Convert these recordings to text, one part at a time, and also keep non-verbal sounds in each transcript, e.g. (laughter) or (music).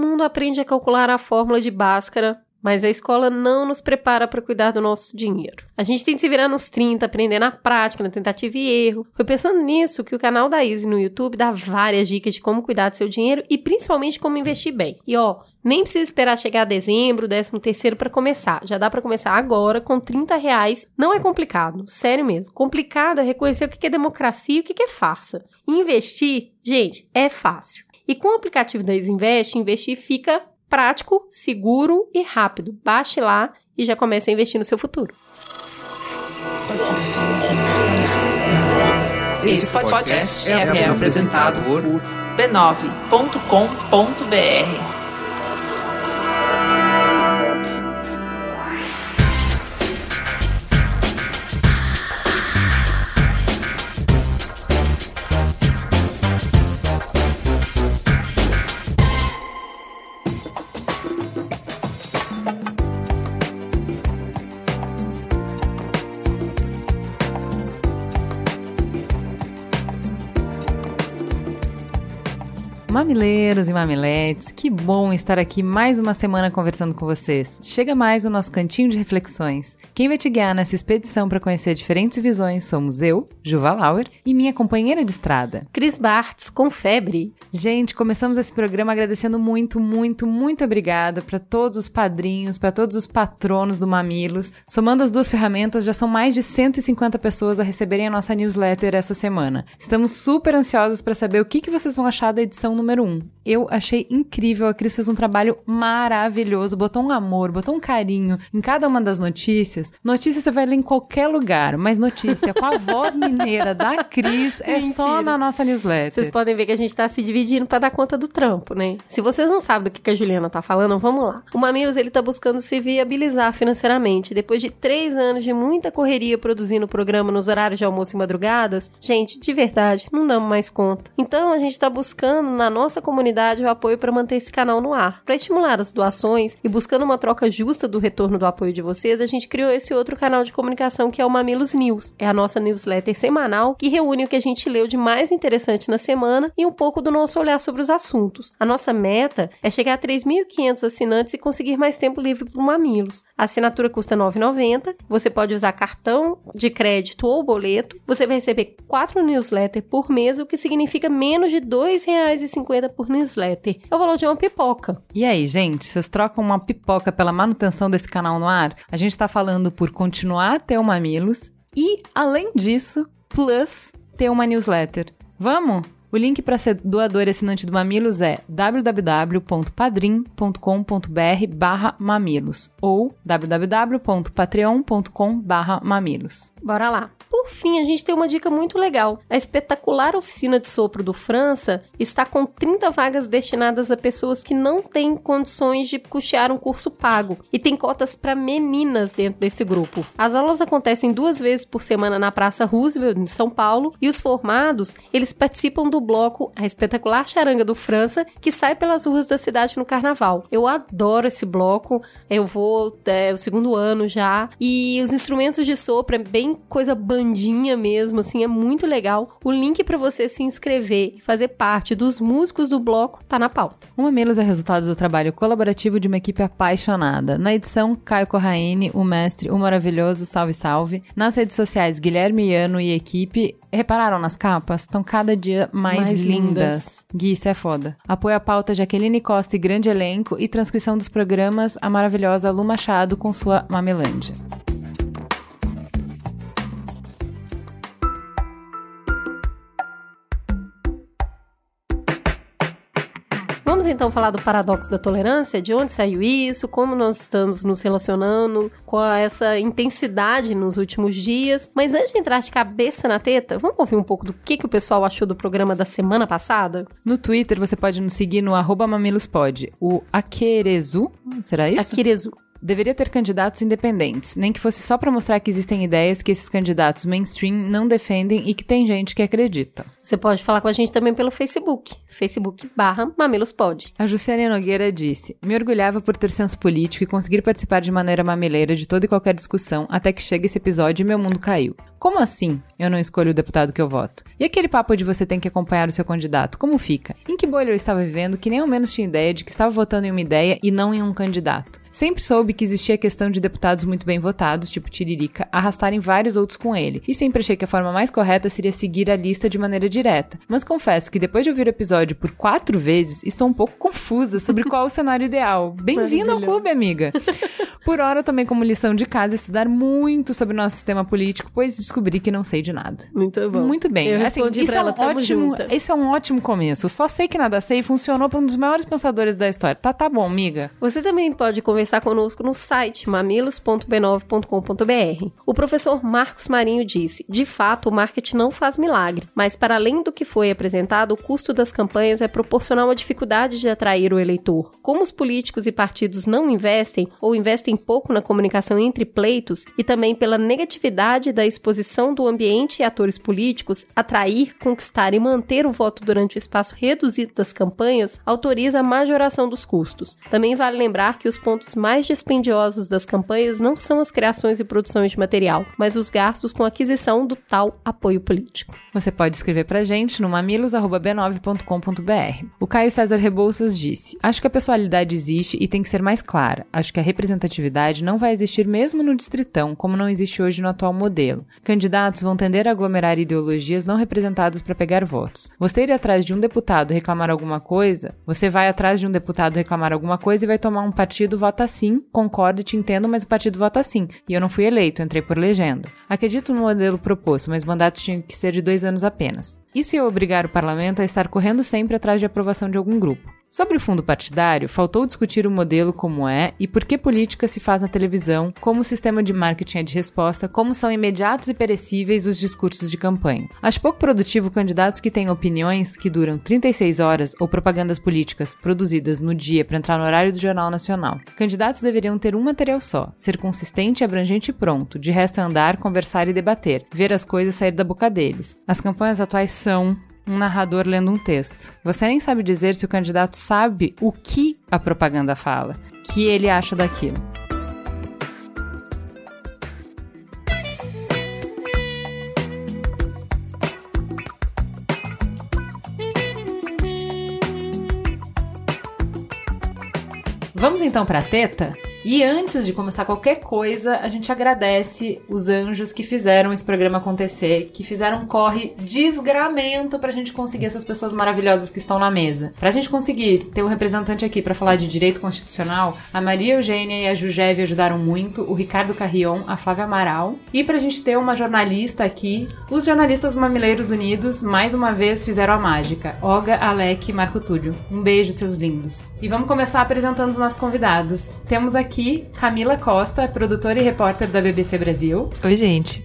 mundo aprende a calcular a fórmula de Bhaskara mas a escola não nos prepara para cuidar do nosso dinheiro. A gente tem que se virar nos 30, aprender na prática, na tentativa e erro. Foi pensando nisso que o canal da Easy no YouTube dá várias dicas de como cuidar do seu dinheiro e principalmente como investir bem. E ó, nem precisa esperar chegar dezembro, décimo terceiro para começar. Já dá para começar agora com 30 reais. Não é complicado, sério mesmo. Complicado é reconhecer o que é democracia e o que é farsa. investir, gente, é fácil. E com o aplicativo da Invest, investir fica prático, seguro e rápido. Baixe lá e já comece a investir no seu futuro. Esse podcast é, é apresentado por b9.com.br. Mamileiros e mamiletes, que bom estar aqui mais uma semana conversando com vocês. Chega mais o nosso cantinho de reflexões. Quem vai te guiar nessa expedição para conhecer diferentes visões somos eu, Juva Lauer, e minha companheira de estrada, Cris Bartz, com febre. Gente, começamos esse programa agradecendo muito, muito, muito obrigada para todos os padrinhos, para todos os patronos do Mamilos. Somando as duas ferramentas, já são mais de 150 pessoas a receberem a nossa newsletter essa semana. Estamos super ansiosos para saber o que, que vocês vão achar da edição número 1. Eu achei incrível, a Cris fez um trabalho maravilhoso, botou um amor, botou um carinho em cada uma das notícias. Notícia você vai ler em qualquer lugar, mas notícia com a (laughs) voz mineira da Cris é Mentira. só na nossa newsletter. Vocês podem ver que a gente tá se dividindo para dar conta do trampo, né? Se vocês não sabem do que a Juliana tá falando, vamos lá. O Mamilos, ele tá buscando se viabilizar financeiramente. Depois de três anos de muita correria produzindo o programa nos horários de almoço e madrugadas, gente, de verdade, não damos mais conta. Então, a gente tá buscando na nossa comunidade o apoio para manter esse canal no ar. Para estimular as doações e buscando uma troca justa do retorno do apoio de vocês, a gente criou esse outro canal de comunicação que é o Mamilos News. É a nossa newsletter semanal que reúne o que a gente leu de mais interessante na semana e um pouco do nosso olhar sobre os assuntos. A nossa meta é chegar a 3.500 assinantes e conseguir mais tempo livre para o Mamilos. A assinatura custa R$ 9,90. Você pode usar cartão de crédito ou boleto. Você vai receber quatro newsletters por mês, o que significa menos de R$ 2,50 por newsletter. É o valor de uma pipoca. E aí, gente, vocês trocam uma pipoca pela manutenção desse canal no ar? A gente está falando por continuar a ter o Mamilos e, além disso, plus ter uma newsletter. Vamos? O link para ser doador e assinante do Mamilos é www.padrim.com.br barra mamilos ou www.patreon.com barra mamilos. Bora lá! Por fim, a gente tem uma dica muito legal. A espetacular oficina de sopro do França está com 30 vagas destinadas a pessoas que não têm condições de custear um curso pago e tem cotas para meninas dentro desse grupo. As aulas acontecem duas vezes por semana na Praça Roosevelt, em São Paulo, e os formados, eles participam do bloco A Espetacular Charanga do França, que sai pelas ruas da cidade no carnaval. Eu adoro esse bloco, eu vou é o segundo ano já, e os instrumentos de sopro é bem coisa bandinha mesmo, assim, é muito legal. O link para você se inscrever e fazer parte dos músicos do bloco tá na pauta. Uma menos é resultado do trabalho colaborativo de uma equipe apaixonada. Na edição, Caio Corraine, o mestre, o maravilhoso Salve Salve. Nas redes sociais, Guilherme Iano e equipe. Repararam nas capas? Estão cada dia mais, mais lindas. lindas. Gui, isso é foda. Apoio a pauta Jaqueline Costa e grande elenco e transcrição dos programas a maravilhosa Lu Machado com sua Mamelândia. Vamos então falar do paradoxo da tolerância, de onde saiu isso, como nós estamos nos relacionando com essa intensidade nos últimos dias. Mas antes de entrar de cabeça na teta, vamos ouvir um pouco do que, que o pessoal achou do programa da semana passada? No Twitter você pode nos seguir no arroba mamilospod. O Akerezu, será isso? Deveria ter candidatos independentes, nem que fosse só para mostrar que existem ideias que esses candidatos mainstream não defendem e que tem gente que acredita. Você pode falar com a gente também pelo Facebook, facebook barra mamilospod. A Jussiane Nogueira disse: Me orgulhava por ter senso político e conseguir participar de maneira mamileira de toda e qualquer discussão até que chega esse episódio e meu mundo caiu. Como assim eu não escolho o deputado que eu voto? E aquele papo de você tem que acompanhar o seu candidato, como fica? Em que bolha eu estava vivendo que nem ao menos tinha ideia de que estava votando em uma ideia e não em um candidato? Sempre soube que existia a questão de deputados muito bem votados, tipo Tiririca, arrastarem vários outros com ele, e sempre achei que a forma mais correta seria seguir a lista de maneira direta. Mas confesso que depois de ouvir o episódio por quatro vezes, estou um pouco confusa sobre qual o cenário ideal. (laughs) Bem-vindo ao clube, amiga! Por hora, também como lição de casa, estudar muito sobre o nosso sistema político, pois descobri que não sei de nada. Muito bom. Muito bem. Eu Assim, isso, pra é ela, um ótimo, isso é um ótimo começo. Só sei que nada sei funcionou para um dos maiores pensadores da história. Tá, tá bom, amiga. Você também pode conversar conosco no site mamilos.b9.com.br. O professor Marcos Marinho disse: de fato, o marketing não faz milagre, mas para além do que foi apresentado, o custo das campanhas é proporcional à dificuldade de atrair o eleitor. Como os políticos e partidos não investem ou investem pouco na comunicação entre pleitos e também pela negatividade da exposição do ambiente e atores políticos, atrair, conquistar e manter o voto durante o espaço reduzido das campanhas autoriza a majoração dos custos. Também vale lembrar que os pontos mais dispendiosos das campanhas não são as criações e produções de material, mas os gastos com aquisição do tal apoio político. Você pode escrever pra gente no mamilos.b9.com.br. O Caio César Rebouças disse: Acho que a pessoalidade existe e tem que ser mais clara. Acho que a representatividade não vai existir mesmo no distritão, como não existe hoje no atual modelo. Candidatos vão tender a aglomerar ideologias não representadas para pegar votos. Você ir atrás de um deputado reclamar alguma coisa, você vai atrás de um deputado reclamar alguma coisa e vai tomar um partido vota sim, concordo e te entendo, mas o partido vota sim. E eu não fui eleito, entrei por legenda. Acredito no modelo proposto, mas mandatos tinham que ser de dois anos apenas. Isso ia obrigar o parlamento a estar correndo sempre atrás de aprovação de algum grupo. Sobre o fundo partidário, faltou discutir o modelo como é e por que política se faz na televisão, como o sistema de marketing é de resposta, como são imediatos e perecíveis os discursos de campanha. Acho pouco produtivo candidatos que têm opiniões que duram 36 horas ou propagandas políticas produzidas no dia para entrar no horário do Jornal Nacional. Candidatos deveriam ter um material só, ser consistente, abrangente e pronto, de resto andar, conversar e debater, ver as coisas sair da boca deles. As campanhas atuais são um narrador lendo um texto. Você nem sabe dizer se o candidato sabe o que a propaganda fala, que ele acha daquilo. Vamos então para teta? E antes de começar qualquer coisa, a gente agradece os anjos que fizeram esse programa acontecer, que fizeram um corre desgramento pra gente conseguir essas pessoas maravilhosas que estão na mesa. Pra gente conseguir ter um representante aqui pra falar de direito constitucional, a Maria Eugênia e a Jujeve ajudaram muito, o Ricardo Carrion, a Flávia Amaral. E pra gente ter uma jornalista aqui, os jornalistas Mamileiros Unidos, mais uma vez fizeram a mágica. Olga, Alec e Marco Túlio. Um beijo, seus lindos. E vamos começar apresentando os nossos convidados. Temos aqui Camila Costa, produtora e repórter da BBC Brasil. Oi, gente.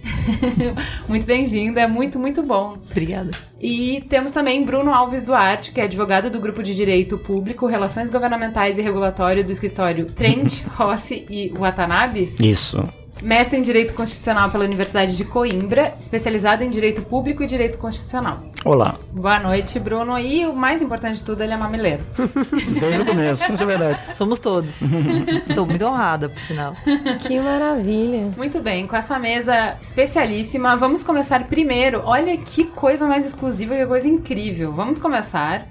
(laughs) muito bem-vinda, é muito, muito bom. Obrigada. E temos também Bruno Alves Duarte, que é advogado do Grupo de Direito Público, Relações Governamentais e Regulatório do escritório Trent, (laughs) Rossi e Watanabe. Isso. Mestre em Direito Constitucional pela Universidade de Coimbra, especializado em Direito Público e Direito Constitucional. Olá. Boa noite, Bruno. E o mais importante de tudo, ele é mamileiro. (laughs) Desde o começo, isso é verdade. Somos todos. (laughs) Tô muito honrada, por sinal. Que maravilha. Muito bem, com essa mesa especialíssima, vamos começar primeiro. Olha que coisa mais exclusiva, que coisa incrível. Vamos começar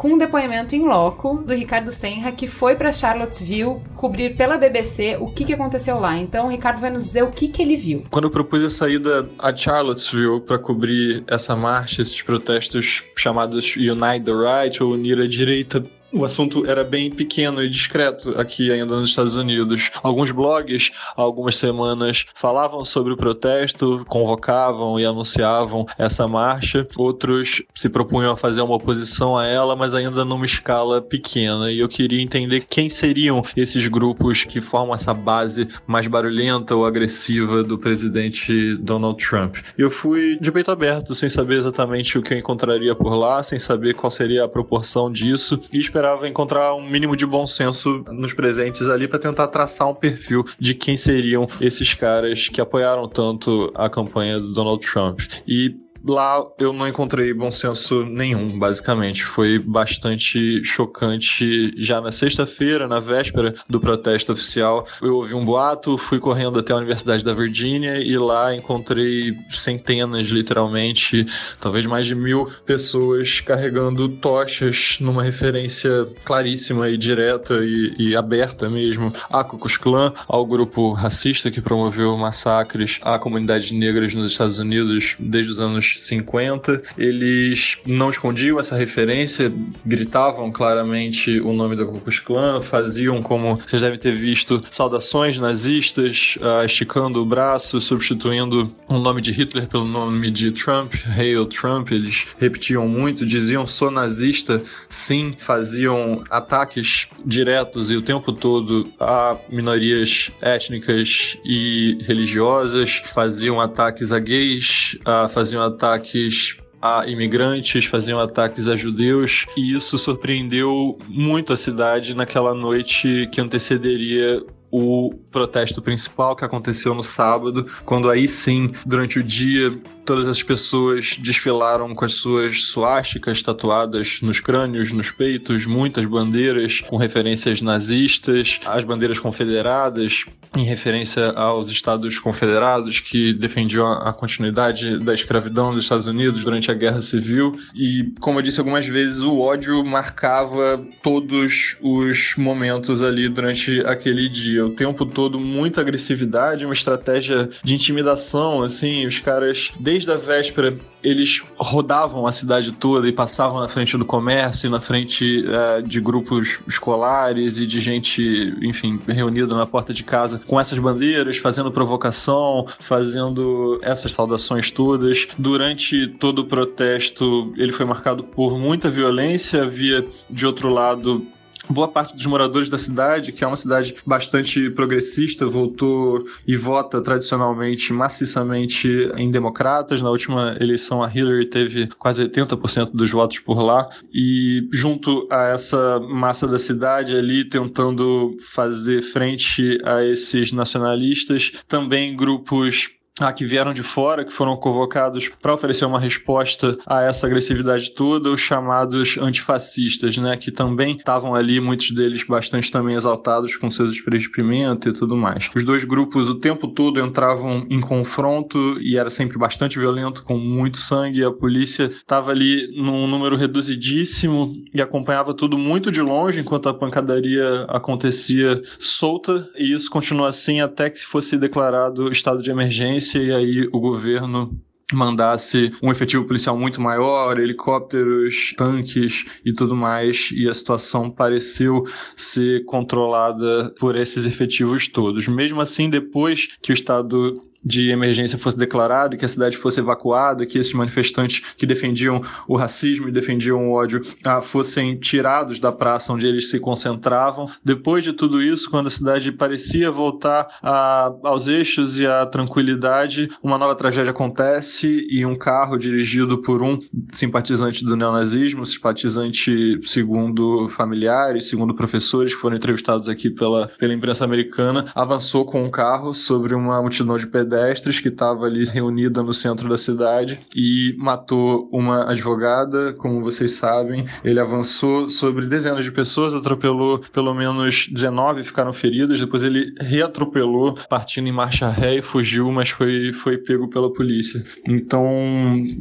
com um depoimento em loco do Ricardo Senra, que foi para Charlottesville cobrir pela BBC o que, que aconteceu lá. Então, o Ricardo vai nos dizer o que, que ele viu. Quando eu propus a saída a Charlottesville para cobrir essa marcha, esses protestos chamados Unite the Right ou Unir a Direita o assunto era bem pequeno e discreto aqui ainda nos Estados Unidos. Alguns blogs, há algumas semanas, falavam sobre o protesto, convocavam e anunciavam essa marcha. Outros se propunham a fazer uma oposição a ela, mas ainda numa escala pequena. E eu queria entender quem seriam esses grupos que formam essa base mais barulhenta ou agressiva do presidente Donald Trump. Eu fui de peito aberto, sem saber exatamente o que eu encontraria por lá, sem saber qual seria a proporção disso, e esperava encontrar um mínimo de bom senso nos presentes ali para tentar traçar um perfil de quem seriam esses caras que apoiaram tanto a campanha do Donald Trump. E Lá eu não encontrei bom senso nenhum, basicamente. Foi bastante chocante. Já na sexta-feira, na véspera do protesto oficial, eu ouvi um boato, fui correndo até a Universidade da Virgínia e lá encontrei centenas, literalmente, talvez mais de mil pessoas carregando tochas numa referência claríssima e direta e, e aberta mesmo Ku Klux Klan, ao grupo racista que promoveu massacres à comunidade negras nos Estados Unidos desde os anos 50, eles não escondiam essa referência, gritavam claramente o nome da Ku Klux Klan, faziam como vocês devem ter visto saudações nazistas, uh, esticando o braço, substituindo o nome de Hitler pelo nome de Trump, Hail Trump, eles repetiam muito, diziam sou nazista, sim, faziam ataques diretos e o tempo todo a minorias étnicas e religiosas, faziam ataques a gays, uh, faziam ataques a imigrantes, faziam ataques a judeus, e isso surpreendeu muito a cidade naquela noite que antecederia o protesto principal que aconteceu no sábado, quando aí sim, durante o dia, todas as pessoas desfilaram com as suas suásticas tatuadas nos crânios, nos peitos, muitas bandeiras com referências nazistas, as bandeiras confederadas, em referência aos Estados Confederados que defendiam a continuidade da escravidão dos Estados Unidos durante a Guerra Civil. E, como eu disse algumas vezes, o ódio marcava todos os momentos ali durante aquele dia. O tempo todo, muita agressividade, uma estratégia de intimidação, assim, os caras, desde a véspera, eles rodavam a cidade toda e passavam na frente do comércio, na frente é, de grupos escolares e de gente, enfim, reunida na porta de casa com essas bandeiras, fazendo provocação, fazendo essas saudações todas. Durante todo o protesto, ele foi marcado por muita violência, havia, de outro lado, boa parte dos moradores da cidade, que é uma cidade bastante progressista, votou e vota tradicionalmente maciçamente em democratas. Na última eleição, a Hillary teve quase 80% dos votos por lá. E junto a essa massa da cidade ali, tentando fazer frente a esses nacionalistas, também grupos ah, que vieram de fora, que foram convocados para oferecer uma resposta a essa agressividade toda, os chamados antifascistas, né, que também estavam ali, muitos deles bastante também exaltados com seus sprays de pimenta e tudo mais. Os dois grupos o tempo todo entravam em confronto e era sempre bastante violento, com muito sangue, a polícia estava ali num número reduzidíssimo e acompanhava tudo muito de longe enquanto a pancadaria acontecia solta, e isso continuou assim até que se fosse declarado estado de emergência e aí o governo mandasse um efetivo policial muito maior, helicópteros, tanques e tudo mais, e a situação pareceu ser controlada por esses efetivos todos. Mesmo assim, depois que o estado de emergência fosse declarado, que a cidade fosse evacuada, que esses manifestantes que defendiam o racismo e defendiam o ódio ah, fossem tirados da praça onde eles se concentravam. Depois de tudo isso, quando a cidade parecia voltar a, aos eixos e à tranquilidade, uma nova tragédia acontece e um carro dirigido por um simpatizante do neonazismo, simpatizante segundo familiares, segundo professores que foram entrevistados aqui pela, pela imprensa americana, avançou com um carro sobre uma multidão de pedestres pedestres que estava ali reunida no centro da cidade e matou uma advogada, como vocês sabem. Ele avançou sobre dezenas de pessoas, atropelou pelo menos 19 ficaram feridas, depois ele reatropelou, partindo em marcha ré e fugiu, mas foi, foi pego pela polícia. Então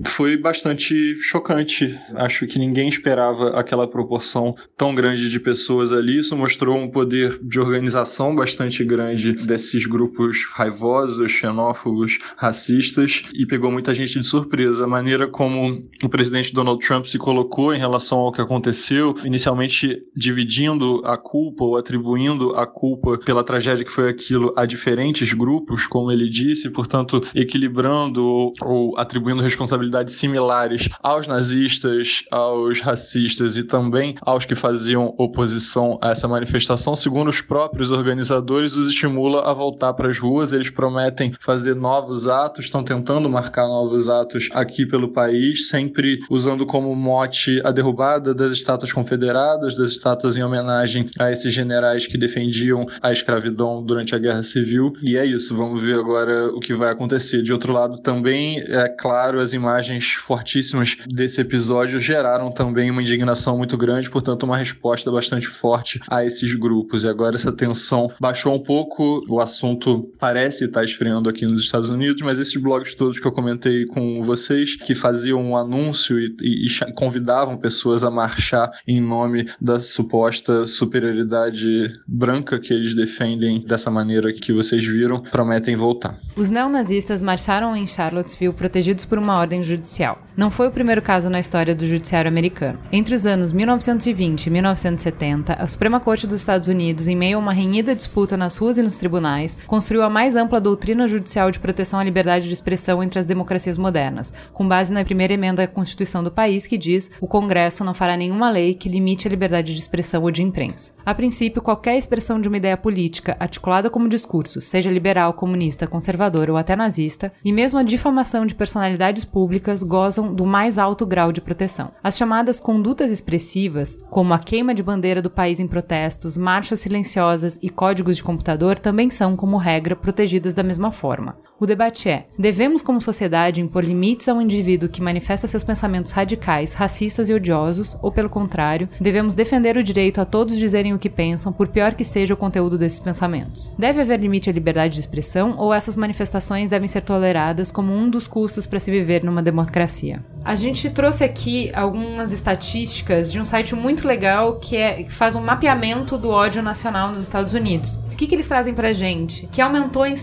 foi bastante chocante. Acho que ninguém esperava aquela proporção tão grande de pessoas ali. Isso mostrou um poder de organização bastante grande desses grupos raivosos, xenófobos xenófobos, racistas e pegou muita gente de surpresa. A maneira como o presidente Donald Trump se colocou em relação ao que aconteceu, inicialmente dividindo a culpa ou atribuindo a culpa pela tragédia que foi aquilo a diferentes grupos, como ele disse, portanto, equilibrando ou, ou atribuindo responsabilidades similares aos nazistas, aos racistas e também aos que faziam oposição a essa manifestação, segundo os próprios organizadores, os estimula a voltar para as ruas. Eles prometem fazer novos atos, estão tentando marcar novos atos aqui pelo país, sempre usando como mote a derrubada das estátuas confederadas, das estátuas em homenagem a esses generais que defendiam a escravidão durante a Guerra Civil. E é isso, vamos ver agora o que vai acontecer. De outro lado, também, é claro, as imagens fortíssimas desse episódio geraram também uma indignação muito grande, portanto, uma resposta bastante forte a esses grupos. E agora essa tensão baixou um pouco, o assunto parece estar esfriando aqui nos Estados Unidos, mas esses blogs todos que eu comentei com vocês, que faziam um anúncio e, e, e convidavam pessoas a marchar em nome da suposta superioridade branca que eles defendem dessa maneira que vocês viram, prometem voltar. Os neonazistas marcharam em Charlottesville protegidos por uma ordem judicial. Não foi o primeiro caso na história do judiciário americano. Entre os anos 1920 e 1970, a Suprema Corte dos Estados Unidos, em meio a uma renhida disputa nas ruas e nos tribunais, construiu a mais ampla doutrina judicial de proteção à liberdade de expressão entre as democracias modernas, com base na primeira emenda à Constituição do país que diz: o Congresso não fará nenhuma lei que limite a liberdade de expressão ou de imprensa. A princípio, qualquer expressão de uma ideia política articulada como discurso, seja liberal, comunista, conservador ou até nazista, e mesmo a difamação de personalidades públicas gozam do mais alto grau de proteção. As chamadas condutas expressivas, como a queima de bandeira do país em protestos, marchas silenciosas e códigos de computador, também são, como regra, protegidas da mesma forma. O debate é: devemos, como sociedade, impor limites ao indivíduo que manifesta seus pensamentos radicais, racistas e odiosos, ou, pelo contrário, devemos defender o direito a todos dizerem o que pensam, por pior que seja o conteúdo desses pensamentos? Deve haver limite à liberdade de expressão ou essas manifestações devem ser toleradas como um dos custos para se viver numa democracia? A gente trouxe aqui algumas estatísticas de um site muito legal que, é, que faz um mapeamento do ódio nacional nos Estados Unidos. O que, que eles trazem pra gente? Que aumentou em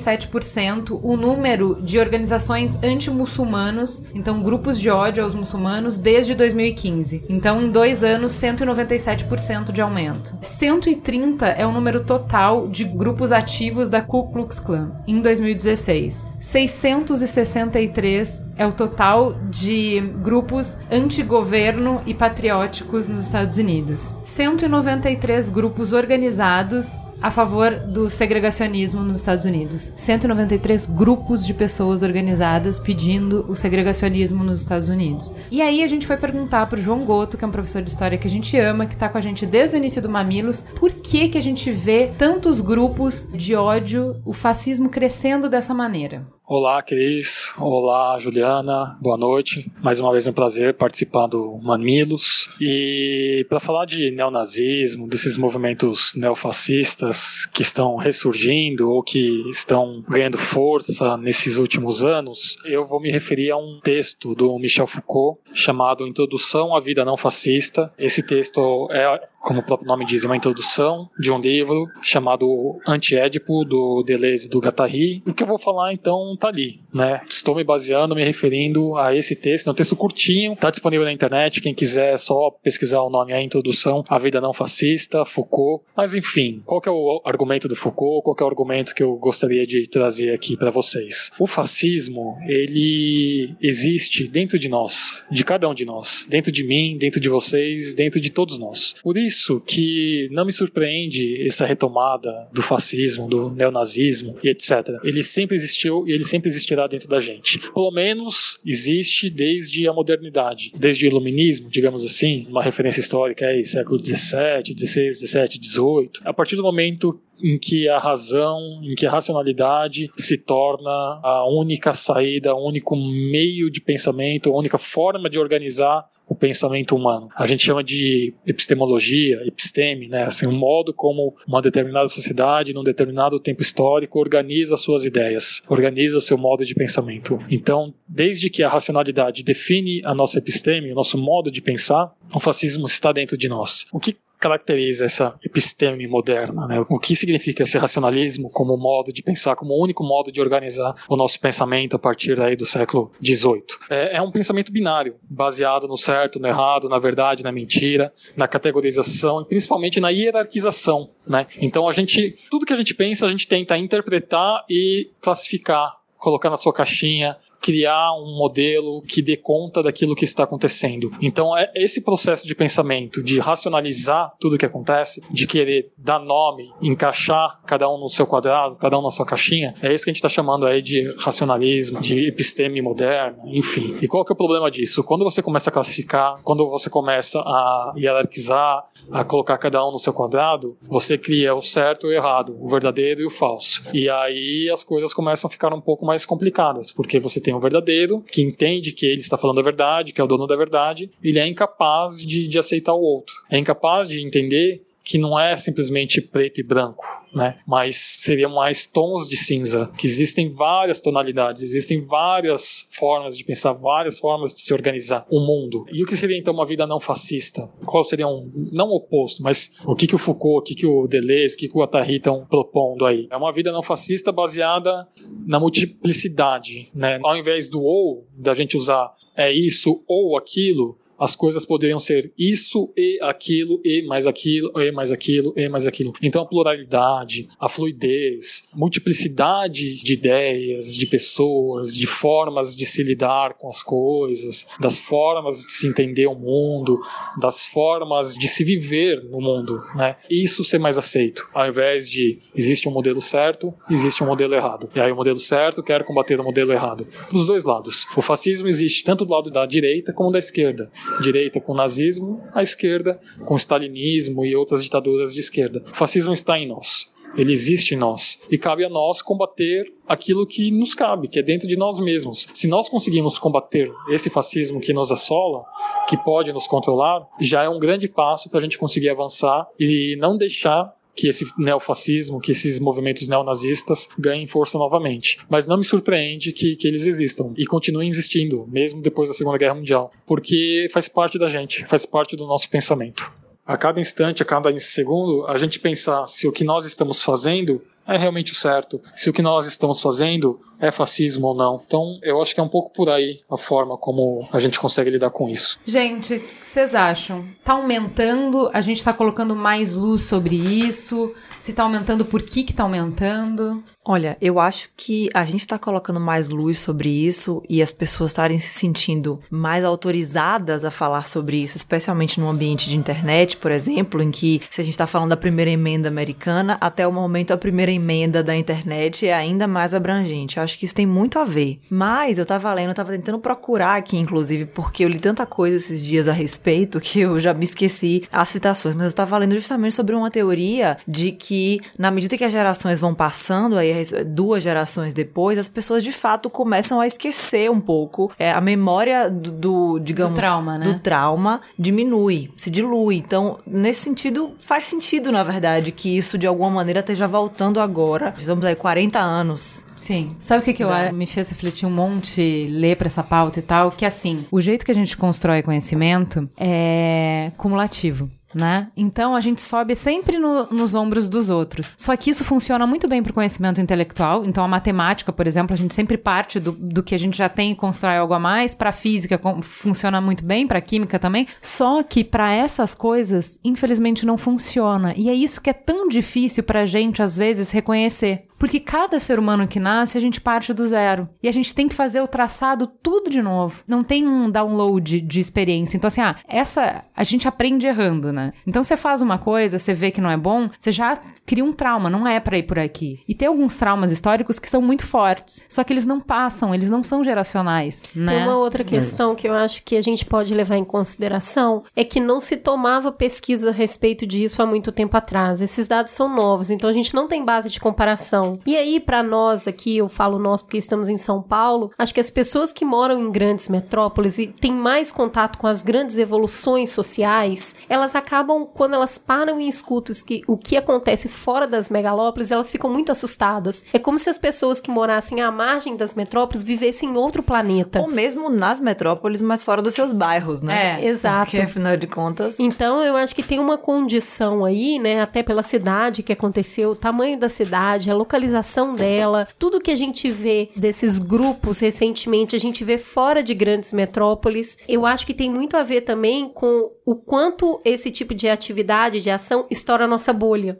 197% o número de organizações anti-muçulmanos, então grupos de ódio aos muçulmanos, desde 2015. Então, em dois anos, 197% de aumento. 130 é o número total de grupos ativos da Ku Klux Klan em 2016. 663 é o total de grupos anti-governo e patrióticos nos Estados Unidos. 193 grupos organizados a favor do segregacionismo nos Estados Unidos. 193 grupos de pessoas organizadas pedindo o segregacionismo nos Estados Unidos. E aí a gente foi perguntar pro João Goto, que é um professor de história que a gente ama, que tá com a gente desde o início do Mamilos, por que que a gente vê tantos grupos de ódio, o fascismo crescendo dessa maneira? Olá, Cris. Olá, Juliana. Boa noite. Mais uma vez é um prazer participar do Mamilos. E para falar de neonazismo, desses movimentos neofascistas que estão ressurgindo ou que estão ganhando força nesses últimos anos, eu vou me referir a um texto do Michel Foucault chamado Introdução à Vida Não Fascista. Esse texto é, como o próprio nome diz, uma introdução de um livro chamado Antiédipo do Deleuze e do Guattari. O que eu vou falar então tá ali, né? Estou me baseando, me referindo a esse texto, é um texto curtinho, tá disponível na internet, quem quiser é só pesquisar o nome, a introdução à vida não fascista, Foucault. Mas enfim, qual é o argumento do Foucault? Qual é o argumento que eu gostaria de trazer aqui para vocês? O fascismo, ele existe dentro de nós, de cada um de nós, dentro de mim, dentro de vocês, dentro de todos nós. Por isso que não me surpreende essa retomada do fascismo, do neonazismo e etc. Ele sempre existiu e ele sempre existirá dentro da gente. Pelo menos existe desde a modernidade, desde o iluminismo, digamos assim, uma referência histórica aí, século 17, 16, 17, 18. A partir do momento em que a razão, em que a racionalidade se torna a única saída, o único meio de pensamento, a única forma de organizar o pensamento humano. A gente chama de epistemologia, episteme, né? Assim, o modo como uma determinada sociedade, num determinado tempo histórico, organiza suas ideias, organiza seu modo de pensamento. Então, desde que a racionalidade define a nossa episteme, o nosso modo de pensar, o fascismo está dentro de nós. O que caracteriza essa episteme moderna? Né? O que significa esse racionalismo como modo de pensar, como único modo de organizar o nosso pensamento a partir aí do século XVIII? É, é um pensamento binário, baseado no certo, no errado, na verdade, na mentira, na categorização e principalmente na hierarquização. Né? Então a gente, tudo que a gente pensa, a gente tenta interpretar e classificar colocar na sua caixinha, criar um modelo que dê conta daquilo que está acontecendo. Então, é esse processo de pensamento, de racionalizar tudo o que acontece, de querer dar nome, encaixar cada um no seu quadrado, cada um na sua caixinha, é isso que a gente está chamando aí de racionalismo, de episteme moderna, enfim. E qual que é o problema disso? Quando você começa a classificar, quando você começa a hierarquizar, a colocar cada um no seu quadrado, você cria o certo e o errado, o verdadeiro e o falso. E aí as coisas começam a ficar um pouco mais complicadas, porque você tem o verdadeiro, que entende que ele está falando a verdade, que é o dono da verdade, ele é incapaz de, de aceitar o outro. É incapaz de entender que não é simplesmente preto e branco, né? Mas seriam mais tons de cinza, que existem várias tonalidades, existem várias formas de pensar, várias formas de se organizar o mundo. E o que seria então uma vida não fascista? Qual seria um não oposto, mas o que que o Foucault, o que que o Deleuze, o que que o Attari estão propondo aí? É uma vida não fascista baseada na multiplicidade, né? Ao invés do ou, da gente usar é isso ou aquilo, as coisas poderiam ser isso e aquilo, e mais aquilo, e mais aquilo, e mais aquilo. Então a pluralidade, a fluidez, multiplicidade de ideias, de pessoas, de formas de se lidar com as coisas, das formas de se entender o mundo, das formas de se viver no mundo, né? Isso ser mais aceito, ao invés de existe um modelo certo, existe um modelo errado. E aí o modelo certo quer combater o modelo errado. Dos dois lados. O fascismo existe tanto do lado da direita como da esquerda direita com o nazismo, a esquerda com o stalinismo e outras ditaduras de esquerda. O fascismo está em nós. Ele existe em nós e cabe a nós combater aquilo que nos cabe, que é dentro de nós mesmos. Se nós conseguimos combater esse fascismo que nos assola, que pode nos controlar, já é um grande passo para a gente conseguir avançar e não deixar que esse neofascismo, que esses movimentos neonazistas ganhem força novamente. Mas não me surpreende que, que eles existam e continuem existindo, mesmo depois da Segunda Guerra Mundial, porque faz parte da gente, faz parte do nosso pensamento. A cada instante, a cada segundo, a gente pensar se o que nós estamos fazendo é realmente o certo, se o que nós estamos fazendo é fascismo ou não. Então, eu acho que é um pouco por aí a forma como a gente consegue lidar com isso. Gente, o que vocês acham? Tá aumentando? A gente tá colocando mais luz sobre isso? Se tá aumentando, por que que tá aumentando? Olha, eu acho que a gente está colocando mais luz sobre isso e as pessoas estarem se sentindo mais autorizadas a falar sobre isso, especialmente no ambiente de internet, por exemplo, em que se a gente está falando da primeira emenda americana, até o momento a primeira emenda da internet é ainda mais abrangente. Eu acho que isso tem muito a ver. Mas eu tava lendo, eu tava tentando procurar aqui, inclusive, porque eu li tanta coisa esses dias a respeito que eu já me esqueci as citações, mas eu tava lendo justamente sobre uma teoria de que na medida que as gerações vão passando, aí duas gerações depois, as pessoas de fato começam a esquecer um pouco. É, a memória do, do digamos, Do trauma, né? do trauma diminui, se dilui. Então, nesse sentido, faz sentido, na verdade, que isso de alguma maneira esteja voltando agora. Estamos aí 40 anos Sim. Sabe o que, que eu, Dá. me fez refletir um monte, ler pra essa pauta e tal? Que assim, o jeito que a gente constrói conhecimento é cumulativo. Né? Então a gente sobe sempre no- nos ombros dos outros. Só que isso funciona muito bem para o conhecimento intelectual. Então a matemática, por exemplo, a gente sempre parte do, do que a gente já tem e constrói algo a mais. Para física com- funciona muito bem, para química também. Só que para essas coisas, infelizmente, não funciona. E é isso que é tão difícil para a gente às vezes reconhecer. Porque cada ser humano que nasce, a gente parte do zero. E a gente tem que fazer o traçado tudo de novo. Não tem um download de experiência. Então, assim, ah, essa. A gente aprende errando, né? Então, você faz uma coisa, você vê que não é bom, você já cria um trauma. Não é pra ir por aqui. E tem alguns traumas históricos que são muito fortes. Só que eles não passam, eles não são geracionais, né? Tem uma outra questão que eu acho que a gente pode levar em consideração é que não se tomava pesquisa a respeito disso há muito tempo atrás. Esses dados são novos, então a gente não tem base de comparação. E aí, pra nós aqui, eu falo nós porque estamos em São Paulo, acho que as pessoas que moram em grandes metrópoles e têm mais contato com as grandes evoluções sociais, elas acabam, quando elas param e escutam que- o que acontece fora das megalópolis, elas ficam muito assustadas. É como se as pessoas que morassem à margem das metrópoles vivessem em outro planeta. Ou mesmo nas metrópoles, mas fora dos seus bairros, né? É, exato. Porque, afinal de contas. Então, eu acho que tem uma condição aí, né, até pela cidade que aconteceu, o tamanho da cidade, a localização dela, tudo que a gente vê desses grupos recentemente, a gente vê fora de grandes metrópoles. Eu acho que tem muito a ver também com o quanto esse tipo de atividade, de ação, estoura a nossa bolha.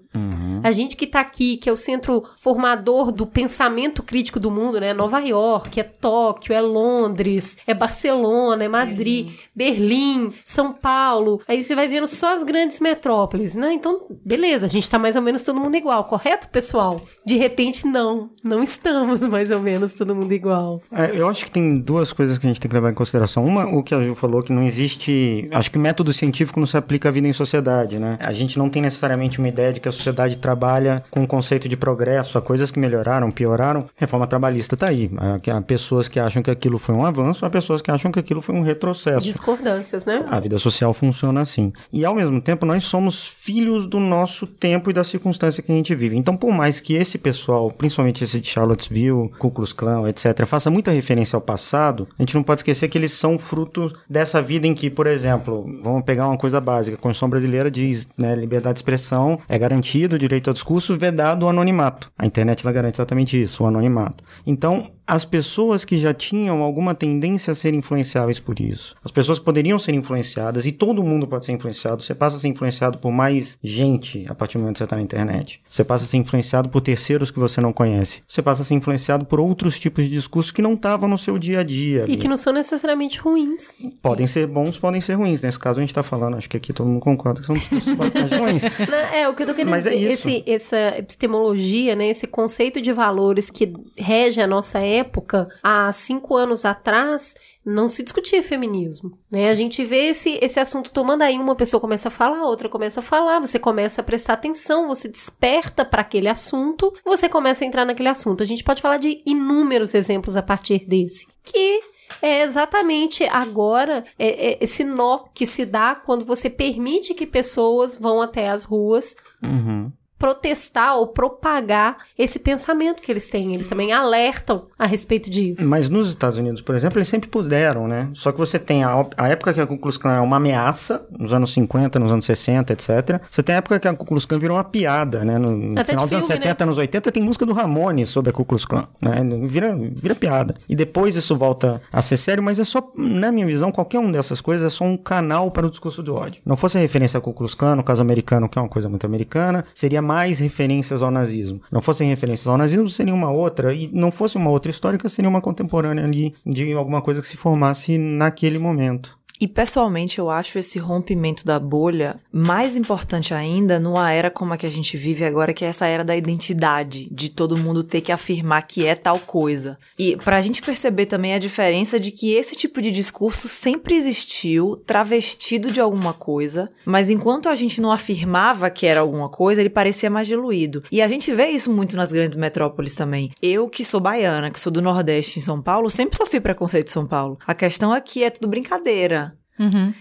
A gente que tá aqui, que é o centro formador do pensamento crítico do mundo, né? Nova York, é Tóquio, é Londres, é Barcelona, é Madrid, Berlim, São Paulo. Aí você vai vendo só as grandes metrópoles, né? Então, beleza, a gente tá mais ou menos todo mundo igual, correto, pessoal? De repente, não. Não estamos (laughs) mais ou menos todo mundo igual. É, eu acho que tem duas coisas que a gente tem que levar em consideração. Uma, o que a Ju falou, que não existe. Acho que método científico não se aplica à vida em sociedade, né? A gente não tem necessariamente uma ideia de que a sociedade trabalha com o conceito de progresso, há coisas que melhoraram, pioraram. Reforma trabalhista tá aí. Há, pessoas que acham que aquilo foi um avanço, há pessoas que acham que aquilo foi um retrocesso. Discordâncias, né? A vida social funciona assim. E ao mesmo tempo, nós somos filhos do nosso tempo e da circunstância que a gente vive. Então, por mais que esse pessoal, principalmente esse de Charlottesville, Ku Klux Klan, etc., faça muita referência ao passado, a gente não pode esquecer que eles são fruto dessa vida em que, por exemplo, vamos pegar uma coisa básica, a Constituição brasileira diz, né, liberdade de expressão é garantido, direito ao discurso, vedado o anonimato. A internet ela garante exatamente isso, o anonimato. Então, as pessoas que já tinham alguma tendência a ser influenciáveis por isso. As pessoas poderiam ser influenciadas, e todo mundo pode ser influenciado. Você passa a ser influenciado por mais gente a partir do momento que você está na internet. Você passa a ser influenciado por terceiros que você não conhece. Você passa a ser influenciado por outros tipos de discursos que não estavam no seu dia a dia. E ali. que não são necessariamente ruins. Podem ser bons, podem ser ruins. Nesse caso, a gente está falando, acho que aqui todo mundo concorda que são discursos (laughs) bastante ruins. É, o que eu tô querendo Mas é dizer, isso. esse, essa epistemologia, né, esse conceito de valores que rege a nossa época, há cinco anos atrás, não se discutia feminismo, né? A gente vê esse, esse assunto tomando aí, uma pessoa começa a falar, outra começa a falar, você começa a prestar atenção, você desperta para aquele assunto, você começa a entrar naquele assunto. A gente pode falar de inúmeros exemplos a partir desse, que é exatamente agora é, é esse nó que se dá quando você permite que pessoas vão até as ruas Uhum. Protestar ou propagar esse pensamento que eles têm. Eles também alertam a respeito disso. Mas nos Estados Unidos, por exemplo, eles sempre puderam, né? Só que você tem a, a época que a Ku Klux Klan é uma ameaça, nos anos 50, nos anos 60, etc. Você tem a época que a Ku Klux Klan virou uma piada, né? No, no final dos anos filme, 70, anos 80, tem música do Ramones sobre a Ku Klux Klan, né? Vira, vira piada. E depois isso volta a ser sério, mas é só, na minha visão, qualquer uma dessas coisas é só um canal para o discurso do ódio. Não fosse a referência a Ku Klux Klan, no caso americano, que é uma coisa muito americana, seria mais referências ao nazismo. Não fossem referências ao nazismo, seria uma outra. E não fosse uma outra histórica, seria uma contemporânea ali de alguma coisa que se formasse naquele momento. E pessoalmente eu acho esse rompimento da bolha mais importante ainda numa era como a que a gente vive agora, que é essa era da identidade, de todo mundo ter que afirmar que é tal coisa. E pra gente perceber também a diferença de que esse tipo de discurso sempre existiu, travestido de alguma coisa, mas enquanto a gente não afirmava que era alguma coisa, ele parecia mais diluído. E a gente vê isso muito nas grandes metrópoles também. Eu que sou baiana, que sou do Nordeste em São Paulo, sempre sofri preconceito em São Paulo. A questão que é tudo brincadeira.